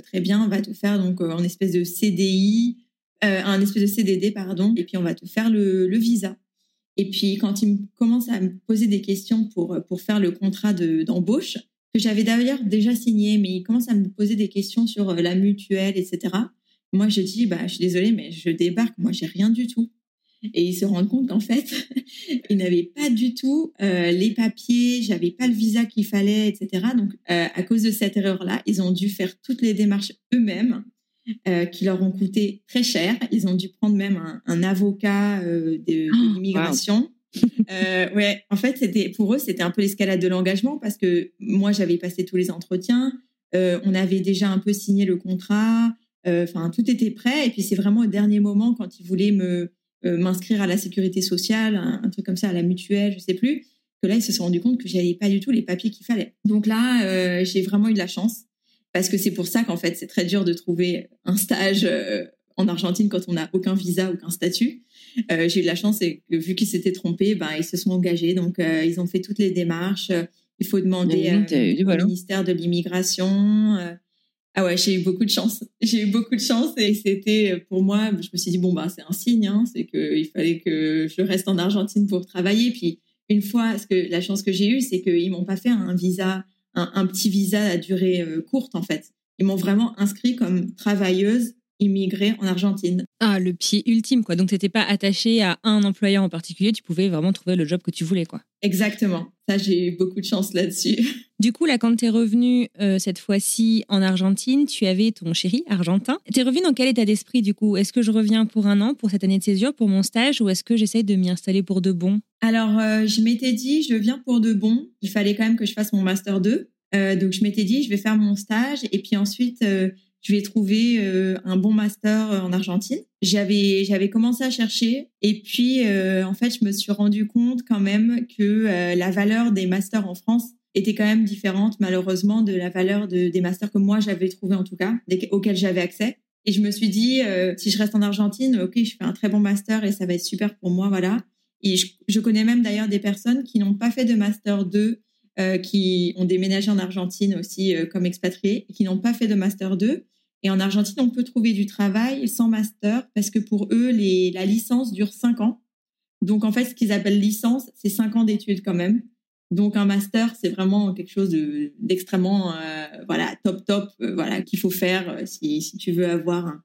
très bien, on va te faire donc en espèce de CDI euh, un espèce de CDD, pardon, et puis on va te faire le, visa. Et puis quand il commence à me poser des questions pour, pour faire le contrat d'embauche, que j'avais d'ailleurs déjà signé, mais il commence à me poser des questions sur euh, la mutuelle, etc. Moi, je dis, bah, je suis désolée, mais je débarque, moi, j'ai rien du tout. Et ils se rendent compte qu'en fait, (laughs) ils n'avaient pas du tout euh, les papiers, j'avais pas le visa qu'il fallait, etc. Donc, à cause de cette erreur-là, ils ont dû faire toutes les démarches eux-mêmes. Euh, qui leur ont coûté très cher. Ils ont dû prendre même un, un avocat euh, de, Oh, l'immigration. (laughs) euh, ouais, en fait, c'était pour eux, c'était un peu l'escalade de l'engagement parce que moi, j'avais passé tous les entretiens. Euh, on avait déjà un peu signé le contrat. Enfin, tout était prêt. Et puis, c'est vraiment au dernier moment quand ils voulaient me m'inscrire à la sécurité sociale, un, un truc comme ça, à la mutuelle, je sais plus, que là, ils se sont rendus compte que j'avais pas du tout les papiers qu'il fallait. Donc là, j'ai vraiment eu de la chance parce que c'est pour ça qu'en fait, c'est très dur de trouver un stage euh, en Argentine quand on n'a aucun visa, aucun statut. Euh, j'ai eu de la chance et que vu qu'ils s'étaient trompés, ben, ils se sont engagés. Donc, euh, ils ont fait toutes les démarches. Il faut demander au ministère de l'immigration. ah ouais, j'ai eu beaucoup de chance. (laughs) J'ai eu beaucoup de chance et c'était pour moi, je me suis dit, bon, bah, c'est un signe. Hein, c'est qu'il fallait que je reste en Argentine pour travailler. Puis, une fois, ce que, la chance que j'ai eue, c'est qu'ils m'ont pas fait un visa un, petit visa à durée euh, courte en fait. Ils m'ont vraiment inscrit comme travailleuse immigrée en Argentine. Ah, le pied ultime, quoi. Donc, t'étais pas attaché à un employeur en particulier, tu pouvais vraiment trouver le job que tu voulais, quoi. Exactement. Ça, j'ai eu beaucoup de chance là-dessus. (laughs) Du coup, là, quand t'es revenu euh, cette fois-ci en Argentine, tu avais ton chéri argentin. T'es revenu dans quel état d'esprit, du coup? Est-ce que je reviens pour un an, pour cette année de césure, pour mon stage, ou est-ce que j'essaye de m'y installer pour de bon? Alors, euh, je m'étais dit, je viens pour de bon. Il fallait quand même que je fasse mon master 2. Euh, donc, je m'étais dit, je vais faire mon stage et puis ensuite, je vais trouver euh, un bon master euh, en Argentine. J'avais j'avais commencé à chercher et puis euh, en fait, je me suis rendu compte quand même que euh, la valeur des masters en France était quand même différente malheureusement de la valeur de, des masters que moi j'avais trouvé en tout cas, des, auxquels j'avais accès. Et je me suis dit, euh, si je reste en Argentine, ok, je fais un très bon master et ça va être super pour moi, voilà. Et je, je connais même d'ailleurs des personnes qui n'ont pas fait de master 2, euh, qui ont déménagé en Argentine aussi euh, comme expatriés, qui n'ont pas fait de master 2. Et en Argentine, on peut trouver du travail sans master parce que pour eux, la licence dure 5 ans. Donc en fait, ce qu'ils appellent licence, c'est 5 ans d'études quand même. Donc un master, c'est vraiment quelque chose de- d'extrêmement euh, voilà top top voilà qu'il faut faire si, si tu veux avoir un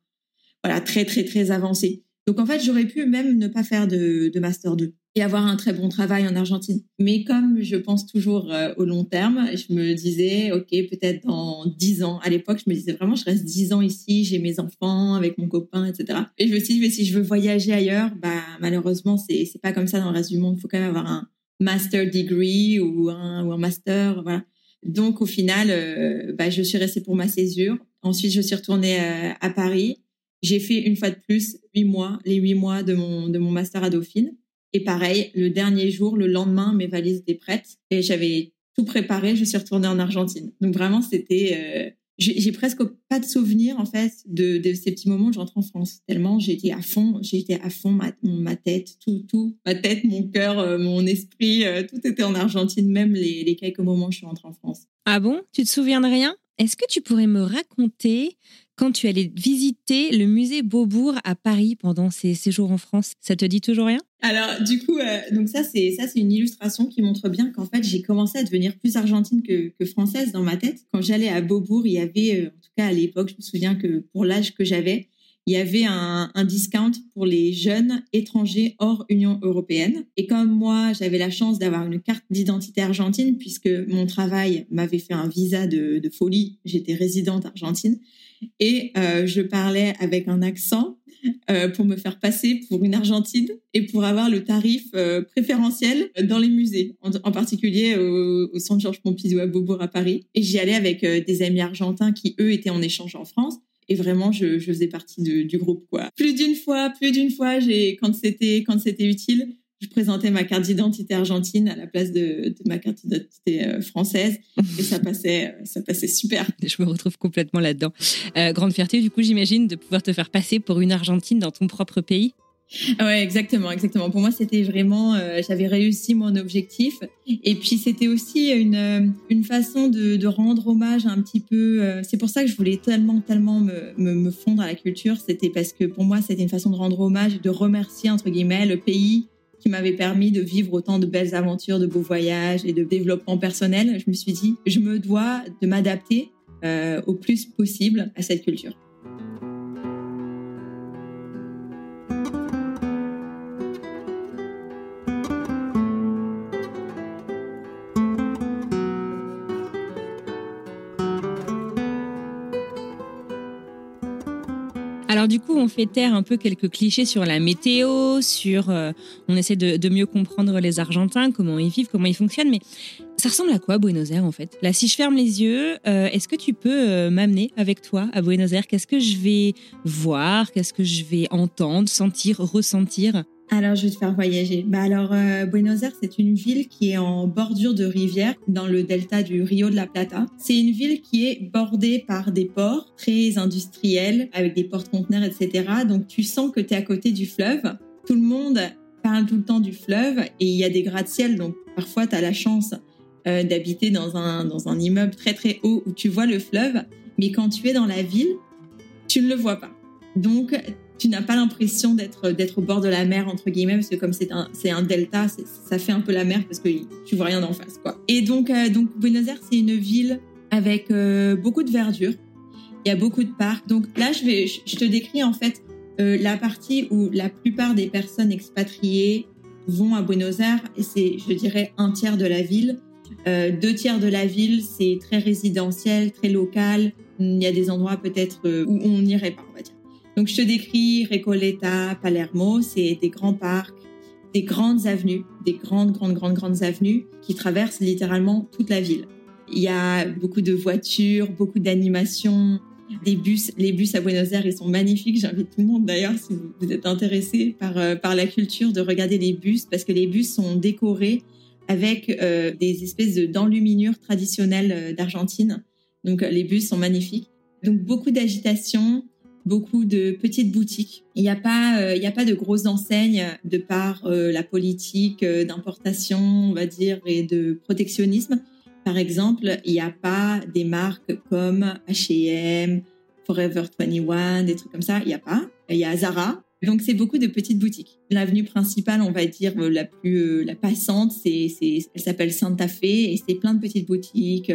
voilà très très très avancé. Donc en fait, j'aurais pu même ne pas faire de, de master 2 et avoir un très bon travail en Argentine. Mais comme je pense toujours euh, au long terme, je me disais ok peut-être dans 10 ans. À l'époque, je me disais vraiment je reste 10 ans ici, j'ai mes enfants avec mon copain, etc. Et je me suis dit mais si je veux voyager ailleurs, bah malheureusement c'est pas comme ça dans le reste du monde. Il faut quand même avoir un master degree ou un, ou un master, voilà. Donc au final, euh, bah, je suis restée pour ma césure. Ensuite, je suis retournée euh, à Paris. J'ai fait une fois de plus huit mois, les huit mois de mon de mon master à Dauphine. Et pareil, le dernier jour, le lendemain, mes valises étaient prêtes et j'avais tout préparé. Je suis retournée en Argentine. Donc vraiment, c'était euh, j'ai presque pas de souvenir en fait de, de ces petits moments où je rentre en France. Tellement j'étais à fond, j'étais à fond ma, ma tête, tout, tout, ma tête, mon cœur, euh, mon esprit, euh, tout était en Argentine, même les, les quelques moments où je suis rentrée en France. Ah bon? Tu te souviens de rien? Est-ce que tu pourrais me raconter quand tu allais visiter le musée Beaubourg à Paris pendant ces séjours en France? Ça te dit toujours rien? Alors du coup, euh, donc ça c'est ça c'est une illustration qui montre bien qu'en fait j'ai commencé à devenir plus argentine que, française dans ma tête. Quand j'allais à Beaubourg, il y avait, euh, en tout cas à l'époque, je me souviens que pour l'âge que j'avais, il y avait un, un discount pour les jeunes étrangers hors Union européenne. Et comme moi, j'avais la chance d'avoir une carte d'identité argentine puisque mon travail m'avait fait un visa de, folie. J'étais résidente argentine et euh, je parlais avec un accent euh, pour me faire passer pour une Argentine et pour avoir le tarif euh, préférentiel dans les musées, en, particulier au, au, Centre Georges Pompidou à Beaubourg à Paris. Et j'y allais avec des amis argentins qui, eux, étaient en échange en France. Et vraiment, je, faisais partie du groupe, quoi. Plus d'une fois, plus d'une fois, j'ai, quand c'était, quand c'était utile, je présentais ma carte d'identité argentine à la place de, de ma carte d'identité euh, française et ça passait, euh, ça passait super. (laughs) Je me retrouve complètement là-dedans. Euh, grande fierté, du coup, j'imagine, de pouvoir te faire passer pour une Argentine dans ton propre pays. Ouais, exactement, exactement. Pour moi, c'était vraiment, euh, j'avais réussi mon objectif. Et puis, c'était aussi une, une façon de, rendre hommage un petit peu. Euh, c'est pour ça que je voulais tellement, tellement me, me, fondre à la culture. C'était parce que pour moi, c'était une façon de rendre hommage, de remercier, entre guillemets, le pays qui m'avait permis de vivre autant de belles aventures, de beaux voyages et de développement personnel, je me suis dit, je me dois de m'adapter euh, au plus possible à cette culture. Alors du coup, on fait taire un peu quelques clichés sur la météo, sur euh, on essaie de, mieux comprendre les Argentins, comment ils vivent, comment ils fonctionnent, mais ça ressemble à quoi Buenos Aires en fait? Là, si je ferme les yeux, euh, est-ce que tu peux euh, m'amener avec toi à Buenos Aires? Qu'est-ce que je vais voir? Qu'est-ce que je vais entendre, sentir, ressentir? Alors, je vais te faire voyager. Bah alors, euh, Buenos Aires, c'est une ville qui est en bordure de rivière dans le delta du Rio de la Plata. C'est une ville qui est bordée par des ports très industriels avec des portes-conteneurs, etc. Donc, tu sens que tu es à côté du fleuve. Tout le monde parle tout le temps du fleuve et il y a des gratte-ciel. Donc, parfois, tu as la chance euh, d'habiter dans un, dans un immeuble très, très haut où tu vois le fleuve. Mais quand tu es dans la ville, tu ne le vois pas. Donc, tu n'as pas l'impression d'être d'être au bord de la mer entre guillemets parce que comme c'est un c'est un delta ça fait un peu la mer parce que tu vois rien d'en face quoi. Et donc euh, donc Buenos Aires c'est une ville avec euh, beaucoup de verdure. Il y a beaucoup de parcs. Donc là je vais je te décris en fait euh, la partie où la plupart des personnes expatriées vont à Buenos Aires et c'est je dirais un tiers de la ville. Deux tiers de la ville c'est très résidentiel très local. Il y a des endroits peut-être où on n'irait pas on va dire donc, je te décris Recoleta, Palermo, c'est des grands parcs, des grandes avenues, des grandes, grandes, grandes, grandes avenues qui traversent littéralement toute la ville. Il y a beaucoup de voitures, beaucoup d'animations, des bus. Les bus à Buenos Aires, ils sont magnifiques. J'invite tout le monde d'ailleurs, si vous êtes intéressé par, euh, par la culture, de regarder les bus parce que les bus sont décorés avec euh, des espèces d'enluminures traditionnelles euh, d'Argentine. Donc, les bus sont magnifiques. Donc, beaucoup d'agitation, beaucoup de petites boutiques. Il n'y a pas, euh, il a pas de grosses enseignes de par euh, la politique euh, d'importation, on va dire, et de protectionnisme. Par exemple, il n'y a pas des marques comme H&M, Forever 21, des trucs comme ça. Il n'y a pas. Il y a Zara. Donc c'est beaucoup de petites boutiques. L'avenue principale, on va dire la plus la passante, c'est elle s'appelle Santa Fe et c'est plein de petites boutiques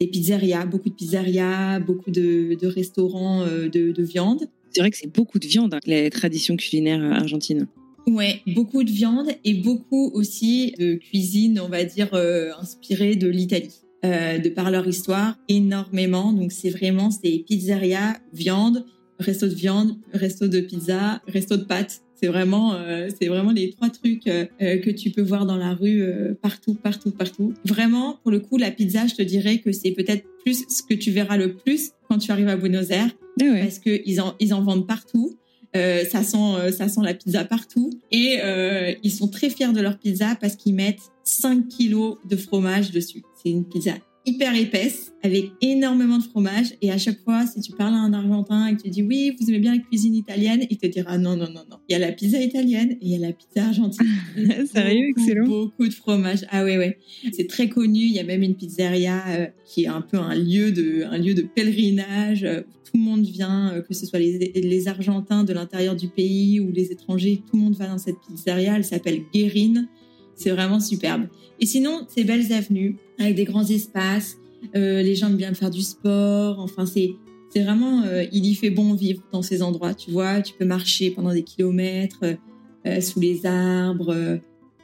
des pizzerias, beaucoup de pizzerias, beaucoup de, de restaurants euh, de, de, viande. C'est vrai que c'est beaucoup de viande, hein, les traditions culinaires argentines. Ouais, beaucoup de viande et beaucoup aussi de cuisine, on va dire, euh, inspirée de l'Italie. Euh, de par leur histoire, énormément. Donc c'est vraiment, c'est pizzeria, viande, resto de viande, resto de pizza, resto de pâtes. C'est vraiment, euh, c'est vraiment les trois trucs euh, euh, que tu peux voir dans la rue partout, partout, partout. Vraiment, pour le coup, la pizza, je te dirais que c'est peut-être plus ce que tu verras le plus quand tu arrives à Buenos Aires, ah ouais. parce que ils en, ils en vendent partout. Euh, ça sent, ça sent la pizza partout et euh, ils sont très fiers de leur pizza parce qu'ils mettent 5 kilos de fromage dessus. C'est une pizza hyper épaisse avec énormément de fromage et à chaque fois si tu parles à un argentin et que tu dis oui vous aimez bien la cuisine italienne il te dira non non non non. Il y a la pizza italienne et il y a la pizza argentine. (laughs) Sérieux excellent. beaucoup de fromage. Ah ouais ouais. C'est très connu il y a même une pizzeria euh, qui est un peu un lieu de un lieu de pèlerinage euh, tout le monde vient euh, que ce soit les, les argentins de l'intérieur du pays ou les étrangers tout le monde va dans cette pizzeria elle s'appelle Guérine c'est vraiment superbe. Et sinon, ces belles avenues avec des grands espaces, euh, les gens aiment bien faire du sport. Enfin, c'est c'est vraiment, euh, il y fait bon vivre dans ces endroits. Tu vois, tu peux marcher pendant des kilomètres euh, sous les arbres.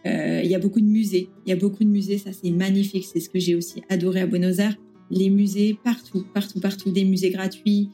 Il y a beaucoup de musées. Il y a beaucoup de musées. Ça, c'est magnifique. C'est ce que j'ai aussi adoré à Buenos Aires. Les musées partout, partout, partout. Des musées gratuits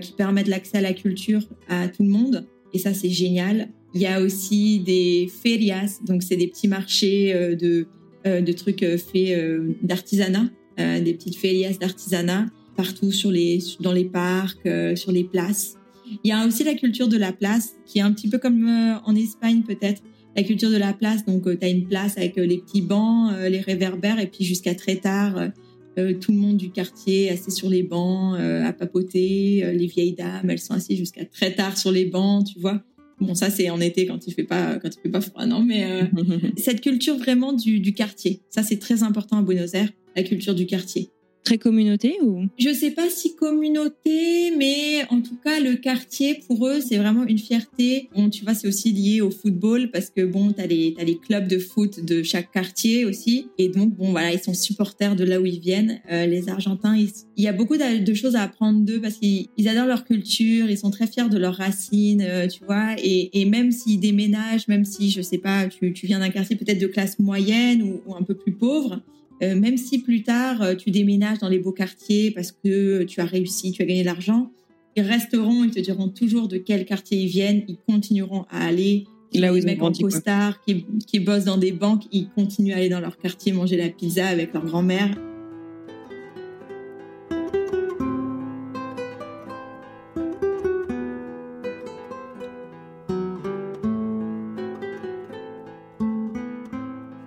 qui permettent l'accès à la culture à tout le monde. et ça c'est génial. Il y a aussi des ferias, donc c'est des petits marchés de, de trucs faits d'artisanat, des petites ferias d'artisanat partout sur les, dans les parcs, sur les places. Il y a aussi la culture de la place, qui est un petit peu comme en Espagne peut-être la culture de la place. Donc, tu as une place avec les petits bancs, les réverbères, et puis jusqu'à très tard, euh, tout le monde du quartier assis sur les bancs euh, à papoter. Euh, les vieilles dames, elles sont assises jusqu'à très tard sur les bancs, tu vois. Bon, ça c'est en été quand il fait pas quand il fait pas froid, non Mais (laughs) cette culture vraiment du, du quartier, ça c'est très important à Buenos Aires, la culture du quartier. Très communauté ou? Je sais pas si communauté, mais en tout cas le quartier pour eux c'est vraiment une fierté. Bon, tu vois, c'est aussi lié au football parce que bon, t'as les as les clubs de foot de chaque quartier aussi, et donc bon voilà, ils sont supporters de là où ils viennent. Euh, les Argentins, il y a beaucoup de choses à apprendre d'eux parce qu'ils adorent leur culture, ils sont très fiers de leurs racines, euh, tu vois, et, et même s'ils déménagent, même si je sais pas, tu, tu viens d'un quartier peut-être de classe moyenne ou, ou un peu plus pauvre euh, même si plus tard euh, tu déménages dans les beaux quartiers parce que tu as réussi, tu as gagné de l'argent, ils resteront, ils te diront toujours de quel quartier ils viennent, ils continueront à aller. Là où les mecs en costard qui, qui bossent dans des banques, ils continuent à aller dans leur quartier manger la pizza avec leur grand-mère.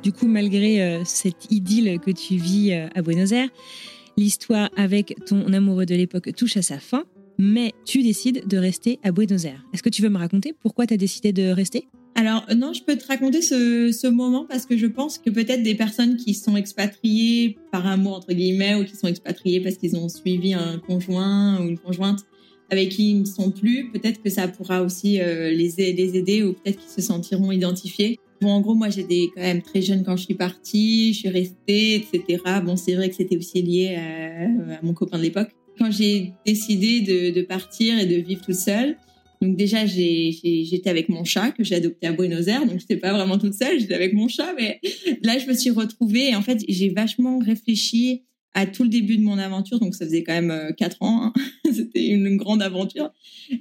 Du coup, malgré euh, cette idylle que tu vis euh, à Buenos Aires, l'histoire avec ton amoureux de l'époque touche à sa fin, mais tu décides de rester à Buenos Aires. Est-ce que tu veux me raconter pourquoi tu as décidé de rester? Alors non, je peux te raconter ce, moment parce que je pense que peut-être des personnes qui sont expatriées par amour entre guillemets ou qui sont expatriées parce qu'ils ont suivi un conjoint ou une conjointe avec qui ils ne sont plus, peut-être que ça pourra aussi euh, les aider ou peut-être qu'ils se sentiront identifiés. Bon, en gros, moi, j'étais quand même très jeune quand je suis partie, je suis restée, etc. Bon, c'est vrai que c'était aussi lié à, mon copain de l'époque. Quand j'ai décidé de, de, partir et de vivre toute seule, donc déjà, j'étais avec mon chat que j'ai adopté à Buenos Aires, donc j'étais pas vraiment toute seule, j'étais avec mon chat, mais là, je me suis retrouvée et en fait, j'ai vachement réfléchi à tout le début de mon aventure, donc ça faisait quand même euh, quatre ans, hein. (laughs) c'était une grande aventure.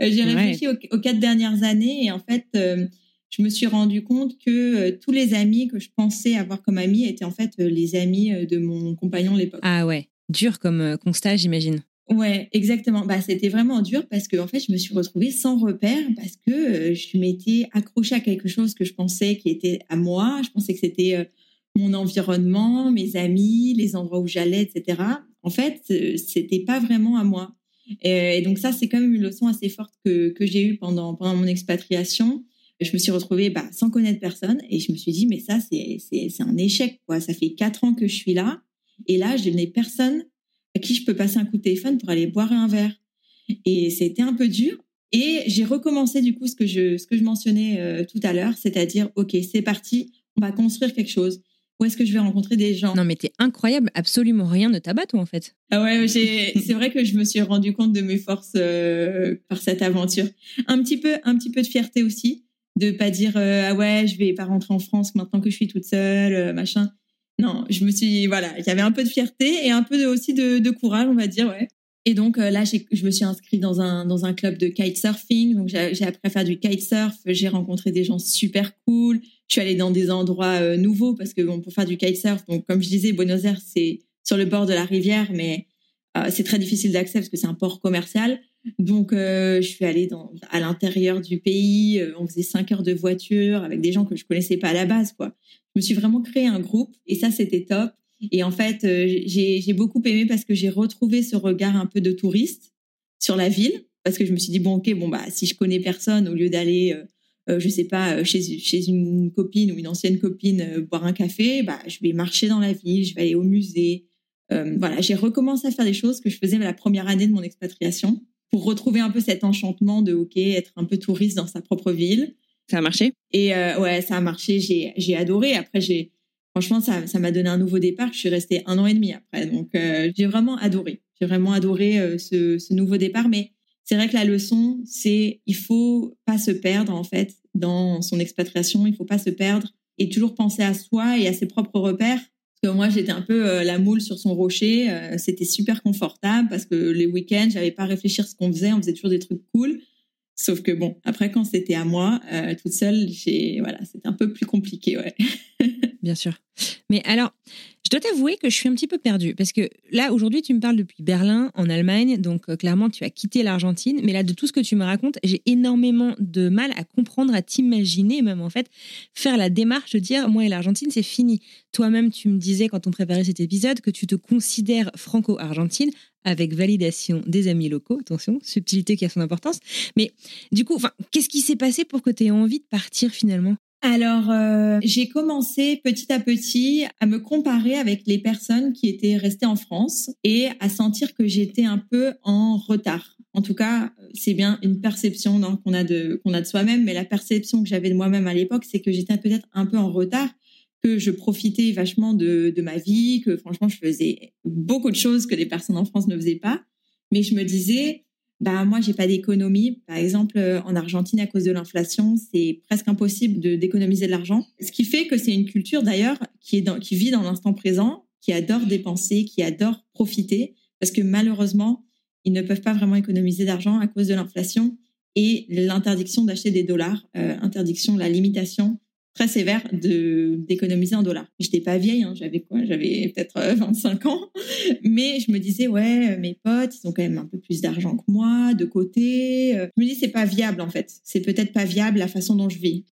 Euh, j'ai réfléchi aux, quatre dernières années et en fait, euh, je me suis rendu compte que euh, tous les amis que je pensais avoir comme amis étaient en fait euh, les amis euh, de mon compagnon à l'époque. Ah ouais, dur comme constat, j'imagine. Ouais, exactement. Bah, c'était vraiment dur parce que en fait, je me suis retrouvée sans repère parce que je m'étais accrochée à quelque chose que je pensais qui était à moi. Je pensais que c'était mon environnement, mes amis, les endroits où j'allais, etc. En fait, c'était pas vraiment à moi. Et, donc ça, c'est quand même une leçon assez forte que, que j'ai eue pendant pendant mon expatriation je me suis retrouvée bah, sans connaître personne. Et je me suis dit mais ça c'est un échec quoi. Ça fait quatre ans que je suis là. Et là je n'ai personne à qui je peux passer un coup de téléphone pour aller boire un verre. Et c'était un peu dur. Et j'ai recommencé du coup ce que je ce que je mentionnais euh, tout à l'heure c'est-à-dire ok c'est parti on va construire quelque chose. Où est-ce que je vais rencontrer des gens? Non, mais t'es incroyable, absolument rien ne t'abat, toi, en fait. Ah ouais, (laughs) c'est vrai que je me suis rendu compte de mes forces euh, par cette aventure. Un petit peu, un petit peu de fierté aussi, de pas dire euh, ah ouais je vais pas rentrer en France maintenant que je suis toute seule euh, machin. Non je me suis voilà il y avait un peu de fierté et un peu aussi de, de courage on va dire ouais. Et donc euh, là je me suis inscrite dans un dans un club de kitesurfing. Donc j'ai appris à faire du kitesurf. J'ai rencontré des gens super cool. Je suis allée dans des endroits nouveaux parce que bon pour faire du kitesurf donc comme je disais Buenos Aires c'est sur le bord de la rivière mais c'est très difficile d'accès parce que c'est un port commercial donc, euh, je suis allée dans, à l'intérieur du pays. Euh, on faisait cinq heures de voiture avec des gens que je connaissais pas à la base, quoi. Je me suis vraiment créé un groupe et ça, c'était top. Et en fait, euh, j'ai beaucoup aimé parce que j'ai retrouvé ce regard un peu de touriste sur la ville. Parce que je me suis dit, bon, ok, bon, bah, si je connais personne, au lieu d'aller, euh, je sais pas, chez, chez une copine ou une ancienne copine boire un café, bah, je vais marcher dans la ville, je vais aller au musée. voilà, j'ai recommencé à faire des choses que je faisais la première année de mon expatriation pour retrouver un peu cet enchantement de ok être un peu touriste dans sa propre ville. Ça a marché? Et euh, ouais, ça a marché. J'ai j'ai adoré. Après, j'ai franchement ça ça m'a donné un nouveau départ. Je suis restée un an et demi après, donc euh, j'ai vraiment adoré. J'ai vraiment adoré euh, ce, ce nouveau départ. Mais c'est vrai que la leçon, c'est il faut pas se perdre en fait dans son expatriation. Il faut pas se perdre et toujours penser à soi et à ses propres repères moi, j'étais un peu euh, la moule sur son rocher. Euh, c'était super confortable parce que les week-ends, j'avais pas à réfléchir ce qu'on faisait. On faisait toujours des trucs cool. Sauf que bon, après quand c'était à moi, euh, toute seule, j'ai voilà, c'était un peu plus compliqué, ouais. (laughs) Bien sûr. Mais alors, je dois t'avouer que je suis un petit peu perdue parce que là aujourd'hui tu me parles depuis Berlin en Allemagne, donc euh, clairement tu as quitté l'Argentine, mais là de tout ce que tu me racontes, j'ai énormément de mal à comprendre, à t'imaginer même en fait faire la démarche de dire moi et l'Argentine c'est fini. Toi-même tu me disais quand on préparait cet épisode que tu te considères franco-argentine avec validation des amis locaux. Attention, subtilité qui a son importance. Mais du coup, qu'est-ce qui s'est passé pour que tu aies envie de partir finalement? Alors, euh, j'ai commencé petit à petit à me comparer avec les personnes qui étaient restées en France et à sentir que j'étais un peu en retard. En tout cas, c'est bien une perception qu'on a de qu'on soi-même, mais la perception que j'avais de moi-même à l'époque, c'est que j'étais peut-être un peu en retard que je profitais vachement de ma vie, que franchement, je faisais beaucoup de choses que les personnes en France ne faisaient pas. Mais je me disais, bah moi, j'ai pas d'économie. Par exemple, euh, en Argentine, à cause de l'inflation, c'est presque impossible de d'économiser de l'argent. Ce qui fait que c'est une culture d'ailleurs qui est qui vit dans l'instant présent, qui adore dépenser, qui adore profiter, parce que malheureusement, ils ne peuvent pas vraiment économiser d'argent à cause de l'inflation et l'interdiction d'acheter des dollars, euh, interdiction, la limitation très sévère de d'économiser en dollars. J'étais pas vieille, hein, j'avais quoi? J'avais peut-être 25 euh, ans, mais je me disais ouais, mes potes, ils ont quand même un peu plus d'argent que moi de côté. Euh. Je me dis c'est pas viable en fait. C'est peut-être pas viable la façon dont je vis.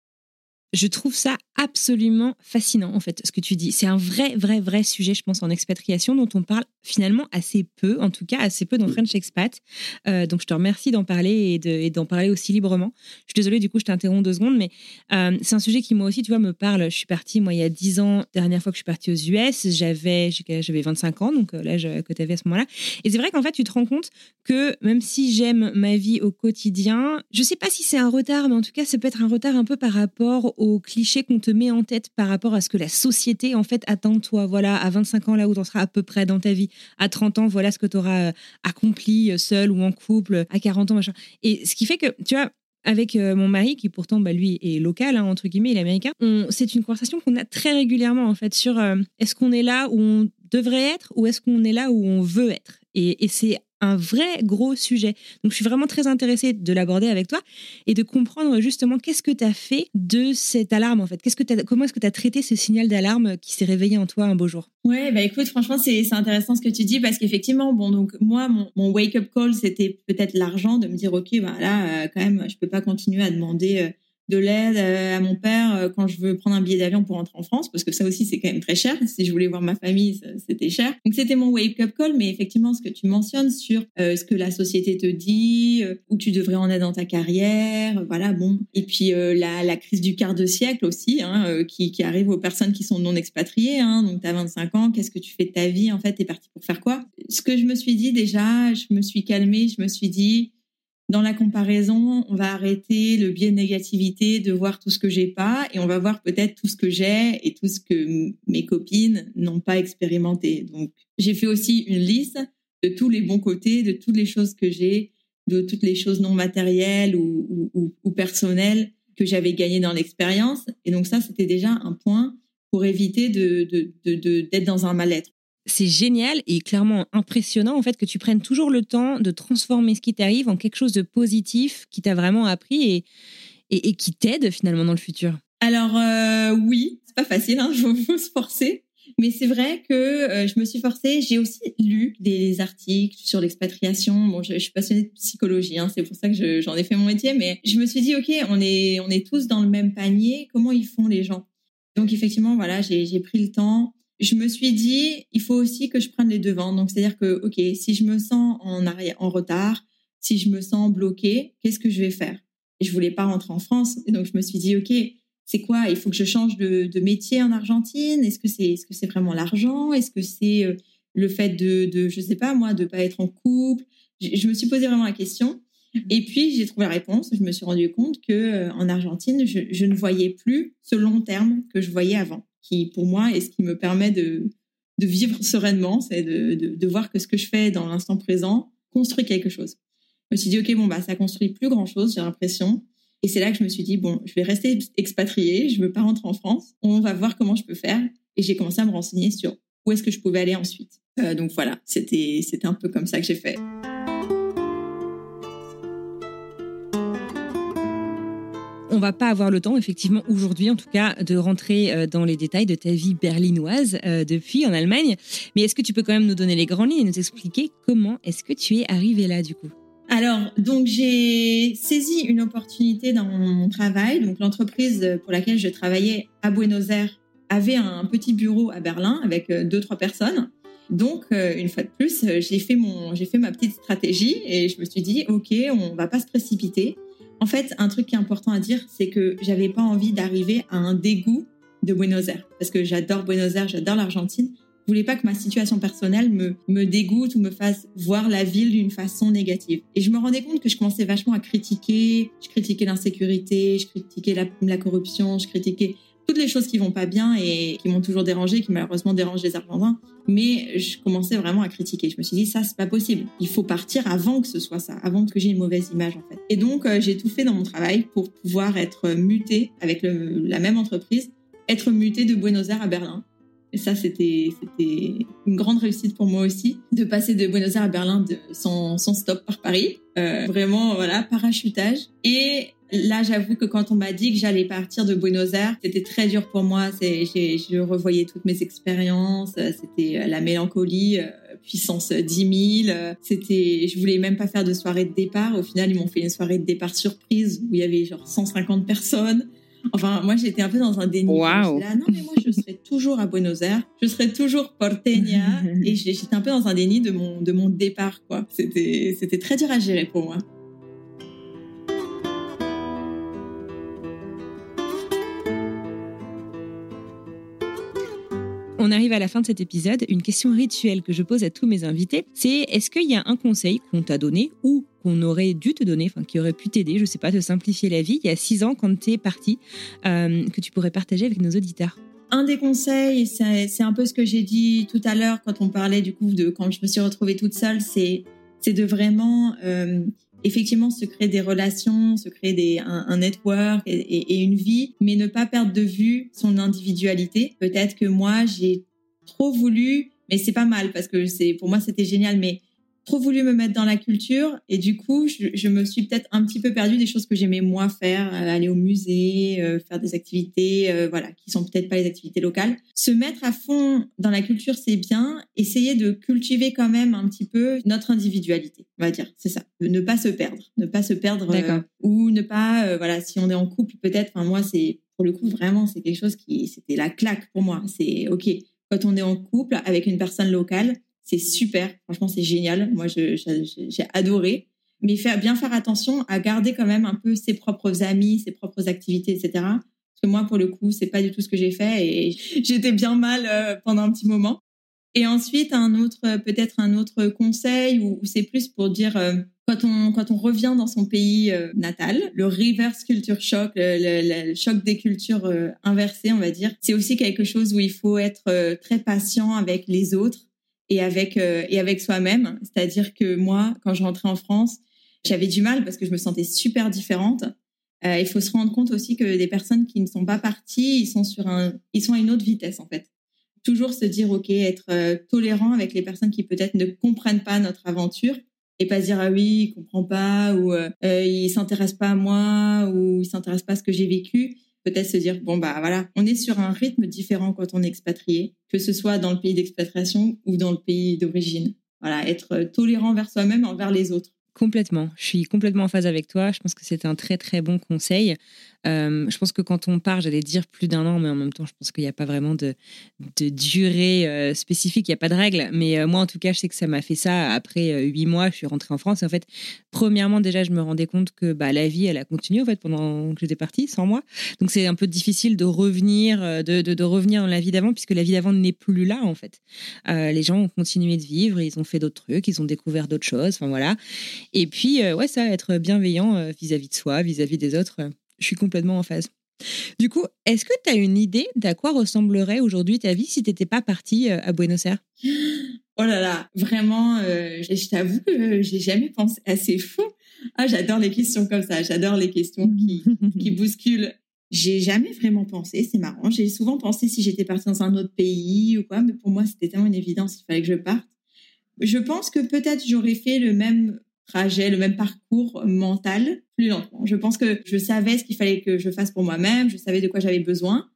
Je trouve ça absolument fascinant, en fait, ce que tu dis. C'est un vrai, vrai, vrai sujet, je pense, en expatriation dont on parle finalement assez peu, en tout cas assez peu dans French Expat. Euh, donc, je te remercie d'en parler et d'en parler aussi librement. Je suis désolée, du coup, je t'interromps deux secondes, mais euh, c'est un sujet qui, moi aussi, tu vois, me parle. Je suis partie, moi, il y a dix ans, dernière fois que je suis partie aux US, j'avais j'avais 25 ans, donc euh, l'âge que tu avais à ce moment-là. Et c'est vrai qu'en fait, tu te rends compte que même si j'aime ma vie au quotidien, je sais pas si c'est un retard, mais en tout cas, ça peut être un retard un peu par rapport aux clichés qu'on te met en tête par rapport à ce que la société en fait attend de toi. Voilà, à 25 ans là où tu en seras à peu près dans ta vie, à 30 ans voilà ce que tu auras euh, accompli euh, seul ou en couple, à 40 ans machin. Et ce qui fait que tu vois avec euh, mon mari, qui pourtant, bah, lui, est local, hein, entre guillemets, il est américain, c'est une conversation qu'on a très régulièrement, en fait, sur est-ce qu'on est là où on devrait être ou est-ce qu'on est là où on veut être? Et, et c'est un vrai gros sujet. Donc, je suis vraiment très intéressée de l'aborder avec toi et de comprendre justement qu'est-ce que tu as fait de cette alarme en fait. Qu'est-ce que comment est-ce que tu as traité ce signal d'alarme qui s'est réveillé en toi un beau jour? Ouais, bah écoute, franchement, c'est intéressant ce que tu dis parce qu'effectivement, bon, donc moi, mon, wake-up call, c'était peut-être l'argent de me dire, ok, bah là, euh, quand même, je peux pas continuer à demander. Euh, de l'aide euh, à mon père euh, quand je veux prendre un billet d'avion pour rentrer en France, parce que ça aussi c'est quand même très cher. Si je voulais voir ma famille, c'était cher. Donc c'était mon wake-up call, mais effectivement ce que tu mentionnes sur euh, ce que la société te dit, où tu devrais en être dans ta carrière, voilà bon. Et puis la, la, crise du quart de siècle aussi, hein, qui, qui, arrive aux personnes qui sont non expatriées. Hein, donc t'as 25 ans, qu'est-ce que tu fais de ta vie en fait? T'es parti pour faire quoi? Ce que je me suis dit déjà, je me suis calmée, je me suis dit dans la comparaison, on va arrêter le biais de négativité de voir tout ce que j'ai pas et on va voir peut-être tout ce que j'ai et tout ce que mes copines n'ont pas expérimenté. Donc, j'ai fait aussi une liste de tous les bons côtés, de toutes les choses que j'ai, de toutes les choses non matérielles ou, ou, personnelles que j'avais gagnées dans l'expérience. Et donc ça, c'était déjà un point pour éviter de, d'être dans un mal-être c'est génial et clairement impressionnant en fait que tu prennes toujours le temps de transformer ce qui t'arrive en quelque chose de positif qui t'a vraiment appris et, et, qui t'aide finalement dans le futur. Alors euh, oui, c'est pas facile, hein, (laughs) il faut, se forcer. Mais c'est vrai que euh, je me suis forcée. J'ai aussi lu des articles sur l'expatriation. Bon, je, suis passionnée de psychologie, hein, c'est pour ça que j'en ai fait mon métier. Mais je me suis dit, ok, on est on est tous dans le même panier. Comment ils font les gens? Donc effectivement, voilà, j'ai pris le temps je me suis dit, il faut aussi que je prenne les devants. Donc, c'est-à-dire que, OK, si je me sens en, arrière, en retard, si je me sens bloquée, qu'est-ce que je vais faire? Et je voulais pas rentrer en France. Et donc, je me suis dit, OK, c'est quoi? Il faut que je change de, de métier en Argentine? Est-ce que c'est est -ce c'est vraiment l'argent? Est-ce que c'est euh, le fait de, de, je sais pas moi, de pas être en couple? Je, je me suis posé vraiment la question. Et puis, j'ai trouvé la réponse. Je me suis rendu compte que euh, en Argentine, je, je ne voyais plus ce long terme que je voyais avant qui pour moi est ce qui me permet de, de vivre (laughs) sereinement, c'est de, de, voir que ce que je fais dans l'instant présent construit quelque chose. Je me suis dit, OK, bon, bah, ça construit plus grand chose, j'ai l'impression. Et c'est là que je me suis dit, bon, je vais rester expatriée, je veux pas rentrer en France, on va voir comment je peux faire. Et j'ai commencé à me renseigner sur où est-ce que je pouvais aller ensuite. Euh, donc voilà, c'était un peu comme ça que j'ai fait. On va pas avoir le temps, effectivement, aujourd'hui en tout cas, de rentrer euh, dans les détails de ta vie berlinoise euh, depuis en Allemagne. Mais est-ce que tu peux quand même nous donner les grandes lignes et nous expliquer comment est-ce que tu es arrivé là du coup? Alors, donc j'ai saisi une opportunité dans mon travail. Donc l'entreprise pour laquelle je travaillais à Buenos Aires avait un petit bureau à Berlin avec deux trois personnes. Donc une fois de plus, j'ai fait mon j'ai fait ma petite stratégie et je me suis dit OK, on va pas se précipiter. En fait, un truc qui est important à dire, c'est que j'avais pas envie d'arriver à un dégoût de Buenos Aires parce que j'adore Buenos Aires, j'adore l'Argentine. Je voulais pas que ma situation personnelle me, me dégoûte ou me fasse voir la ville d'une façon négative. Et je me rendais compte que je commençais vachement à critiquer. Je critiquais l'insécurité, je critiquais la, la corruption, je critiquais toutes les choses qui vont pas bien et qui m'ont toujours dérangé, qui malheureusement dérangent les Argentins. Mais je commençais vraiment à critiquer. Je me suis dit, ça, c'est pas possible. Il faut partir avant que ce soit ça, avant que j'ai une mauvaise image, en fait. Et donc, euh, j'ai tout fait dans mon travail pour pouvoir être muté avec la même entreprise, être muté de Buenos Aires à Berlin. Et ça, c'était une grande réussite pour moi aussi, de passer de Buenos Aires à Berlin sans stop par Paris. Euh, vraiment, voilà, parachutage. Et Là, j'avoue que quand on m'a dit que j'allais partir de Buenos Aires, c'était très dur pour moi. C'est, je revoyais toutes mes expériences. C'était euh, la mélancolie, euh, puissance 10 000. C'était, je voulais même pas faire de soirée de départ. Au final, ils m'ont fait une soirée de départ surprise où il y avait genre 150 personnes. Enfin, moi, j'étais un peu dans un déni. Wow. Là, non, mais moi, je serai toujours à Buenos Aires. Je serai toujours porteña. (laughs) et j'étais un peu dans un déni de mon, de mon départ, quoi. C'était, c'était très dur à gérer pour moi. On arrive à la fin de cet épisode. Une question rituelle que je pose à tous mes invités, c'est est-ce qu'il y a un conseil qu'on t'a donné ou qu'on aurait dû te donner, enfin qui aurait pu t'aider, je sais pas, te simplifier la vie il y a six ans quand tu es parti, euh, que tu pourrais partager avec nos auditeurs? Un des conseils, c'est un peu ce que j'ai dit tout à l'heure quand on parlait du coup de quand je me suis retrouvée toute seule, c'est c'est de vraiment euh, effectivement se créer des relations, se créer des, un, network et, et, et, une vie, mais ne pas perdre de vue son individualité. Peut-être que moi j'ai trop voulu, mais c'est pas mal parce que c'est pour moi c'était génial, mais trop voulu me mettre dans la culture et du coup, je, je me suis peut-être un petit peu perdue des choses que j'aimais moins faire, euh, aller au musée, euh, faire des activités, euh, voilà, qui sont peut-être pas les activités locales. Se mettre à fond dans la culture, c'est bien. Essayer de cultiver quand même un petit peu notre individualité, on va dire, c'est ça. Ne pas se perdre, ne pas se perdre ou ne pas, voilà, si on est en couple, peut-être. Enfin, moi, c'est pour le coup vraiment, c'est quelque chose qui, c'était la claque pour moi. C'est ok quand on est en couple avec une personne locale c'est super. Franchement, c'est génial. Moi, j'ai adoré. Mais faire, bien faire attention à garder quand même un peu ses propres amis, ses propres activités, etc. Parce que moi, pour le coup, c'est pas du tout ce que j'ai fait et (laughs) j'étais bien mal euh, pendant un petit moment. Et ensuite, un autre, peut-être un autre conseil où, c'est plus pour dire euh, quand on quand on revient dans son pays euh, natal, le reverse culture shock, le choc des cultures inversées, on va dire, c'est aussi quelque chose où il faut être très patient avec les autres et avec euh, et avec soi-même. C'est-à-dire que moi, quand je rentrais en France, j'avais du mal parce que je me sentais super différente. Euh, il faut se rendre compte aussi que des personnes qui ne sont pas parties, ils sont sur un, ils sont à une autre vitesse en fait. Toujours se dire ok, être euh, tolérant avec les personnes qui peut-être ne comprennent pas notre aventure et pas se dire ah oui, il comprend pas ou euh, il s'intéresse pas à moi ou il s'intéresse pas à ce que j'ai vécu peut-être se dire bon bah voilà, on est sur un rythme différent quand on est expatrié, que ce soit dans le pays d'expatriation ou dans le pays d'origine. Voilà, être tolérant vers soi-même envers les autres. Complètement. Je suis complètement en phase avec toi. Je pense que c'est un très très bon conseil. Euh, je pense que quand on part, j'allais dire plus d'un an, mais en même temps, je pense qu'il n'y a pas vraiment de, durée euh, spécifique, il n'y a pas de règle. Mais euh, moi, en tout cas, je sais que ça m'a fait ça. Après huit mois, je suis rentrée en France. Et en fait, premièrement, déjà, je me rendais compte que bah, la vie, elle a continué pendant que j'étais partie, sans moi. Donc, c'est un peu difficile de revenir, de, revenir dans la vie d'avant, puisque la vie d'avant n'est plus là, en fait. les gens ont continué de vivre, ils ont fait d'autres trucs, ils ont découvert d'autres choses. Enfin, voilà. Et puis, ouais, ça, être bienveillant vis-à-vis -vis de soi, vis-à-vis -vis des autres je suis complètement en phase. Du coup, est-ce que tu as une idée d'à quoi ressemblerait aujourd'hui ta vie si tu n'étais pas partie euh, à Buenos Aires? Oh là là, vraiment, euh, je, t'avoue que j'ai jamais pensé. assez fou. Ah, j'adore les questions comme ça. J'adore les questions qui, (laughs) qui bousculent. J'ai jamais vraiment pensé. C'est marrant. J'ai souvent pensé si j'étais partie dans un autre pays ou quoi, mais pour moi, c'était tellement une évidence. Il fallait que je parte. Je pense que peut-être j'aurais fait le même trajet, le même parcours mental plus lentement. Je pense que je savais ce qu'il fallait que je fasse pour moi-même, je savais de quoi j'avais besoin.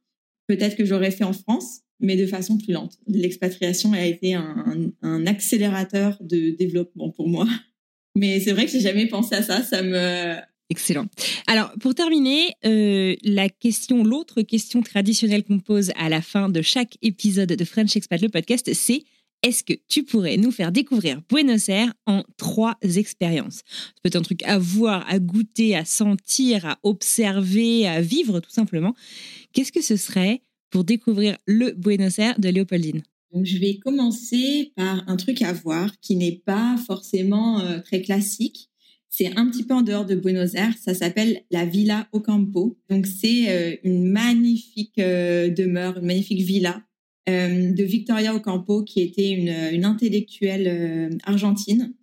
Peut-être que j'aurais fait en France, mais de façon plus lente. L'expatriation a été un, accélérateur de développement pour moi. (laughs) Mais c'est vrai que j'ai jamais pensé à ça. Ça me Excellent. Alors, pour terminer, euh, la question, l'autre question traditionnelle qu'on pose à la fin de chaque épisode de French Expat, le podcast, c'est est-ce que tu pourrais nous faire découvrir Buenos Aires en trois expériences? Ça peut être un truc à voir, à goûter, à sentir, à observer, à vivre tout simplement. Qu'est-ce que ce serait pour découvrir le Buenos Aires de Léopoldine? Donc, je vais commencer par un truc à voir qui n'est pas forcément euh, très classique. C'est un petit peu en dehors de Buenos Aires. Ça s'appelle la Villa Ocampo. Donc, c'est euh, une magnifique euh, demeure, une magnifique villa euh, de Victoria Ocampo, qui était une, intellectuelle euh, argentine,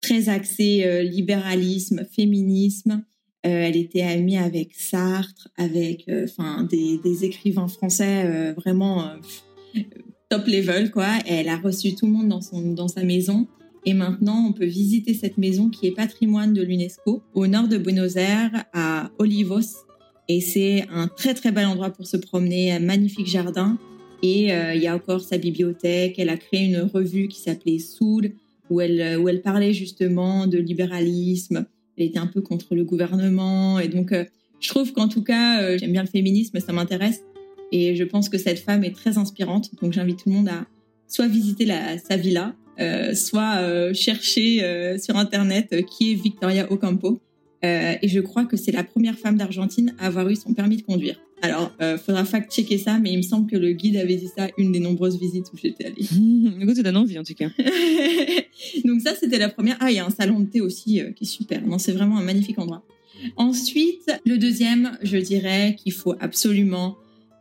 très axée euh, libéralisme, féminisme. elle était amie avec Sartre, avec des, écrivains français vraiment top level quoi. elle a reçu tout le monde dans son dans sa maison. Et maintenant, on peut visiter cette maison qui est patrimoine de l'UNESCO au nord de Buenos Aires, à Olivos. Et c'est un très très bel endroit pour se promener, un magnifique jardin. Et euh, il y a encore sa bibliothèque. Elle a créé une revue qui s'appelait Soul, où elle, euh, où elle parlait justement de libéralisme. Elle était un peu contre le gouvernement. Et donc, euh, je trouve qu'en tout cas, j'aime bien le féminisme, ça m'intéresse. Et je pense que cette femme est très inspirante. Donc, j'invite tout le monde à soit visiter sa villa, soit chercher sur Internet qui est Victoria Ocampo. Et je crois que c'est la première femme d'Argentine à avoir eu son permis de conduire. Alors, euh, faudra fact-checker ça, mais il me semble que le guide avait dit ça une des nombreuses visites où j'étais allée. (laughs) du coup, ça donne envie en tout cas. (laughs) Donc ça, c'était la première. Ah, il y a un salon de thé aussi euh, qui est super. Non, c'est vraiment un magnifique endroit. Ensuite, le deuxième, je dirais qu'il faut absolument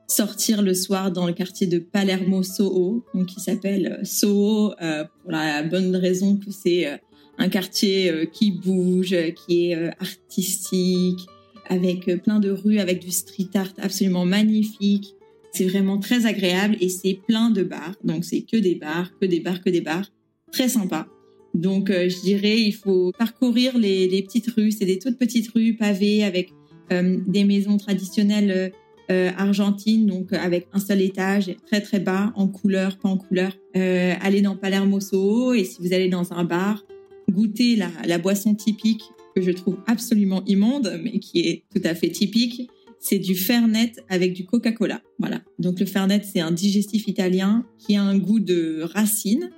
sortir le soir dans le quartier de Palermo Soho, donc qui s'appelle euh, Soho euh, pour la bonne raison que c'est euh, un quartier qui bouge, qui est artistique, avec euh, plein de rues, avec du street art absolument magnifique. C'est vraiment très agréable et c'est plein de bars. Donc c'est que des bars, que des bars, que des bars. Très sympa. Donc euh, je dirais il faut parcourir les, petites rues. C'est des toutes petites rues pavées avec euh, des maisons traditionnelles euh, argentines, donc avec un seul étage, très très bas, en couleur, pas en couleur. Euh, allez dans Palermo Soho et si vous allez dans un bar, goûtez la, la boisson typique que je trouve absolument immonde, mais qui est tout à fait typique, c'est du Fernet avec du Coca-Cola. Voilà. Donc le Fernet, c'est un digestif italien qui a un goût de racine.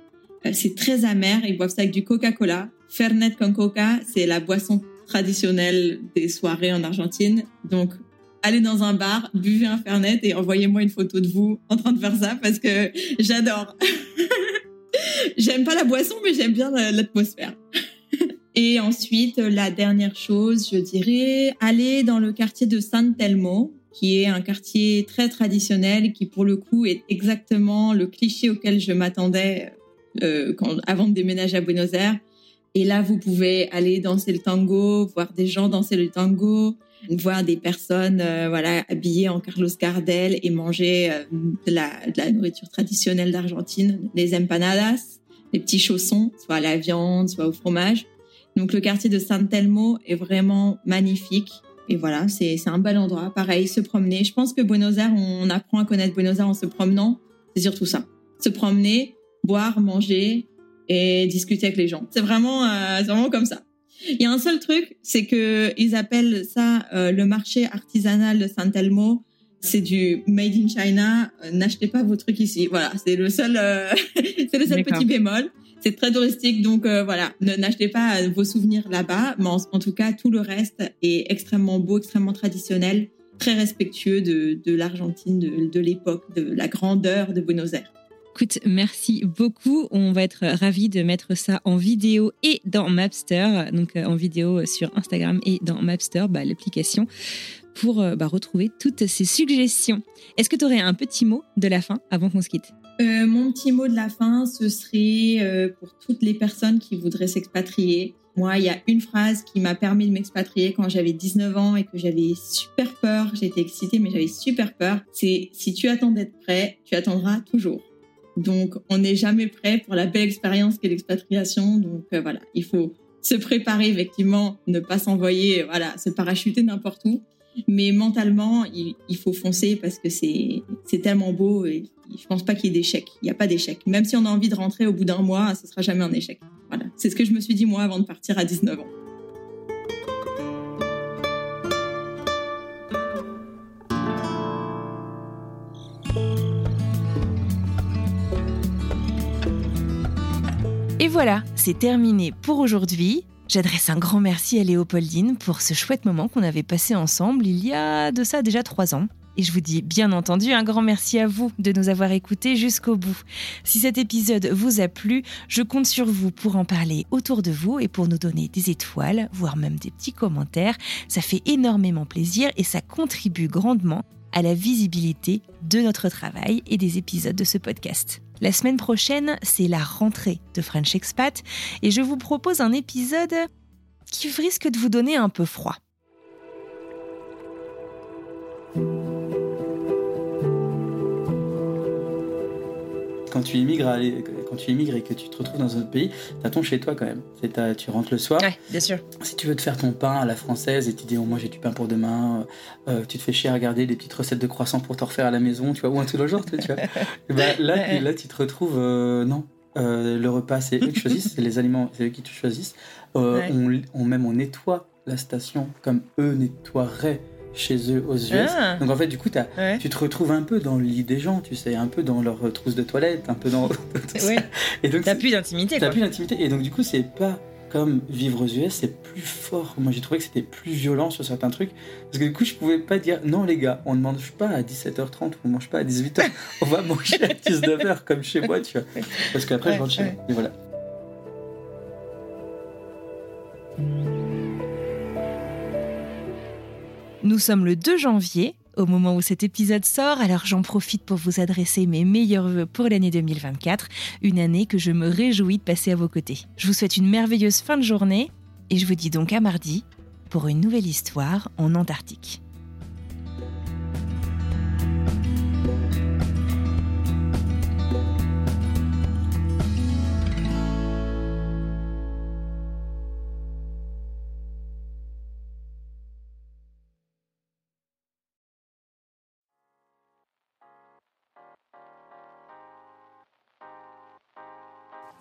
Euh, c'est très amer. Ils boivent ça avec du Coca-Cola. Fernet con Coca, c'est la boisson traditionnelle des soirées en Argentine. Donc allez dans un bar, buvez un Fernet et envoyez-moi une photo de vous en train de faire ça parce que j'adore. (laughs) (laughs) j'aime pas la boisson, mais j'aime bien l'atmosphère. (laughs) Et ensuite, la dernière chose, je dirais, aller dans le quartier de San Telmo, qui est un quartier très traditionnel, qui pour le coup est exactement le cliché auquel je m'attendais euh, avant de déménager à Buenos Aires. Et là, vous pouvez aller danser le tango, voir des gens danser le tango, voir des personnes euh, voilà habillées en Carlos Gardel et manger euh, de, la, de la nourriture traditionnelle d'Argentine, les empanadas, les petits chaussons, soit à la viande, soit au fromage. Donc le quartier de San Telmo est vraiment magnifique. Et voilà, c'est un bel endroit. Pareil, se promener. Je pense que Buenos Aires, on apprend à connaître Buenos Aires en se promenant. C'est surtout ça. Se promener, boire, manger et discuter avec les gens. C'est vraiment, euh, vraiment comme ça. Il y a un seul truc, c'est que ils appellent ça euh, le marché artisanal de San Telmo. C'est du made in China. Euh, n'achetez pas vos trucs ici. Voilà, c'est le seul, euh, (laughs) c'est le seul petit bémol. C'est très touristique, donc voilà, n'achetez pas vos souvenirs là-bas, mais en, tout cas, tout le reste est extrêmement beau, extrêmement traditionnel, très respectueux de, de l'Argentine, de, de l'époque, de la grandeur de Buenos Aires. Écoute, merci beaucoup. On va être ravis de mettre ça en vidéo et dans Mapster, donc euh, en vidéo sur Instagram et dans Mapster, bah, l'application, pour euh, bah, retrouver toutes ces suggestions. Est-ce que tu aurais un petit mot de la fin avant qu'on se quitte? Euh, mon petit mot de la fin, ce serait pour toutes les personnes qui voudraient s'expatrier. Moi, il y a une phrase qui m'a permis de m'expatrier quand j'avais 19 ans et que j'avais super peur. J'étais excitée, mais j'avais super peur. C'est si tu attends d'être prêt, tu attendras toujours. Donc, on n'est jamais prêt pour la belle expérience qu'est l'expatriation. Donc, euh, voilà, il faut se préparer effectivement, ne pas s'envoyer, voilà, se parachuter n'importe où. Mais mentalement, il, faut foncer parce que c'est tellement beau et je pense pas qu'il y ait d'échec. Il n'y a pas d'échec. Même si on a envie de rentrer au bout d'un mois, ce sera jamais un échec. Voilà, c'est ce que je me suis dit moi avant de partir à 19 ans. Et voilà, c'est terminé pour aujourd'hui. J'adresse un grand merci à Léopoldine pour ce chouette moment qu'on avait passé ensemble il y a de ça déjà trois ans. Et je vous dis bien entendu un grand merci à vous de nous avoir écoutés jusqu'au bout. Si cet épisode vous a plu, je compte sur vous pour en parler autour de vous et pour nous donner des étoiles, voire même des petits commentaires. Ça fait énormément plaisir et ça contribue grandement à la visibilité de notre travail et des épisodes de ce podcast. La semaine prochaine, c'est la rentrée de French Expat et je vous propose un épisode qui risque de vous donner un peu froid. Quand tu immigres, quand tu immigres et que tu te retrouves dans un autre pays, t'as ton chez toi quand même. Tu rentres le soir. Ouais, bien sûr. Si tu veux te faire ton pain à la française et tu dis oh, moi j'ai du pain pour demain, euh, tu te fais chier à regarder des petites recettes de croissants pour te refaire à la maison, tu vois, ou un tout le genre, tu vois. (laughs) Bah, là, là, tu te retrouves euh, non. Euh, le repas, c'est eux qui choisissent, c'est les aliments, c'est eux qui te choisissent. on, on, même on nettoie la station comme eux nettoieraient chez eux aux US. Ah. Donc en fait, du coup, tu te retrouves un peu dans le lit des gens, tu sais, un peu dans leur trousse de toilette, un peu dans. (laughs) Et donc, t'as plus d'intimité. T'as plus d'intimité. Et donc du coup, c'est pas comme vivre aux US, c'est plus fort. Moi, j'ai trouvé que c'était plus violent sur certains trucs. Parce que du coup, je pouvais pas dire non, les gars, on ne mange pas à 17h30, on ne mange pas à 18h, (laughs) on va manger à 19h comme chez moi, tu vois. Parce qu'après, je rentre chez moi. Et voilà. Nous sommes le 2 janvier, au moment où cet épisode sort, alors j'en profite pour vous adresser mes meilleurs voeux pour l'année 2024, une année que je me réjouis de passer à vos côtés. Je vous souhaite une merveilleuse fin de journée et je vous dis donc à mardi pour une nouvelle histoire en Antarctique.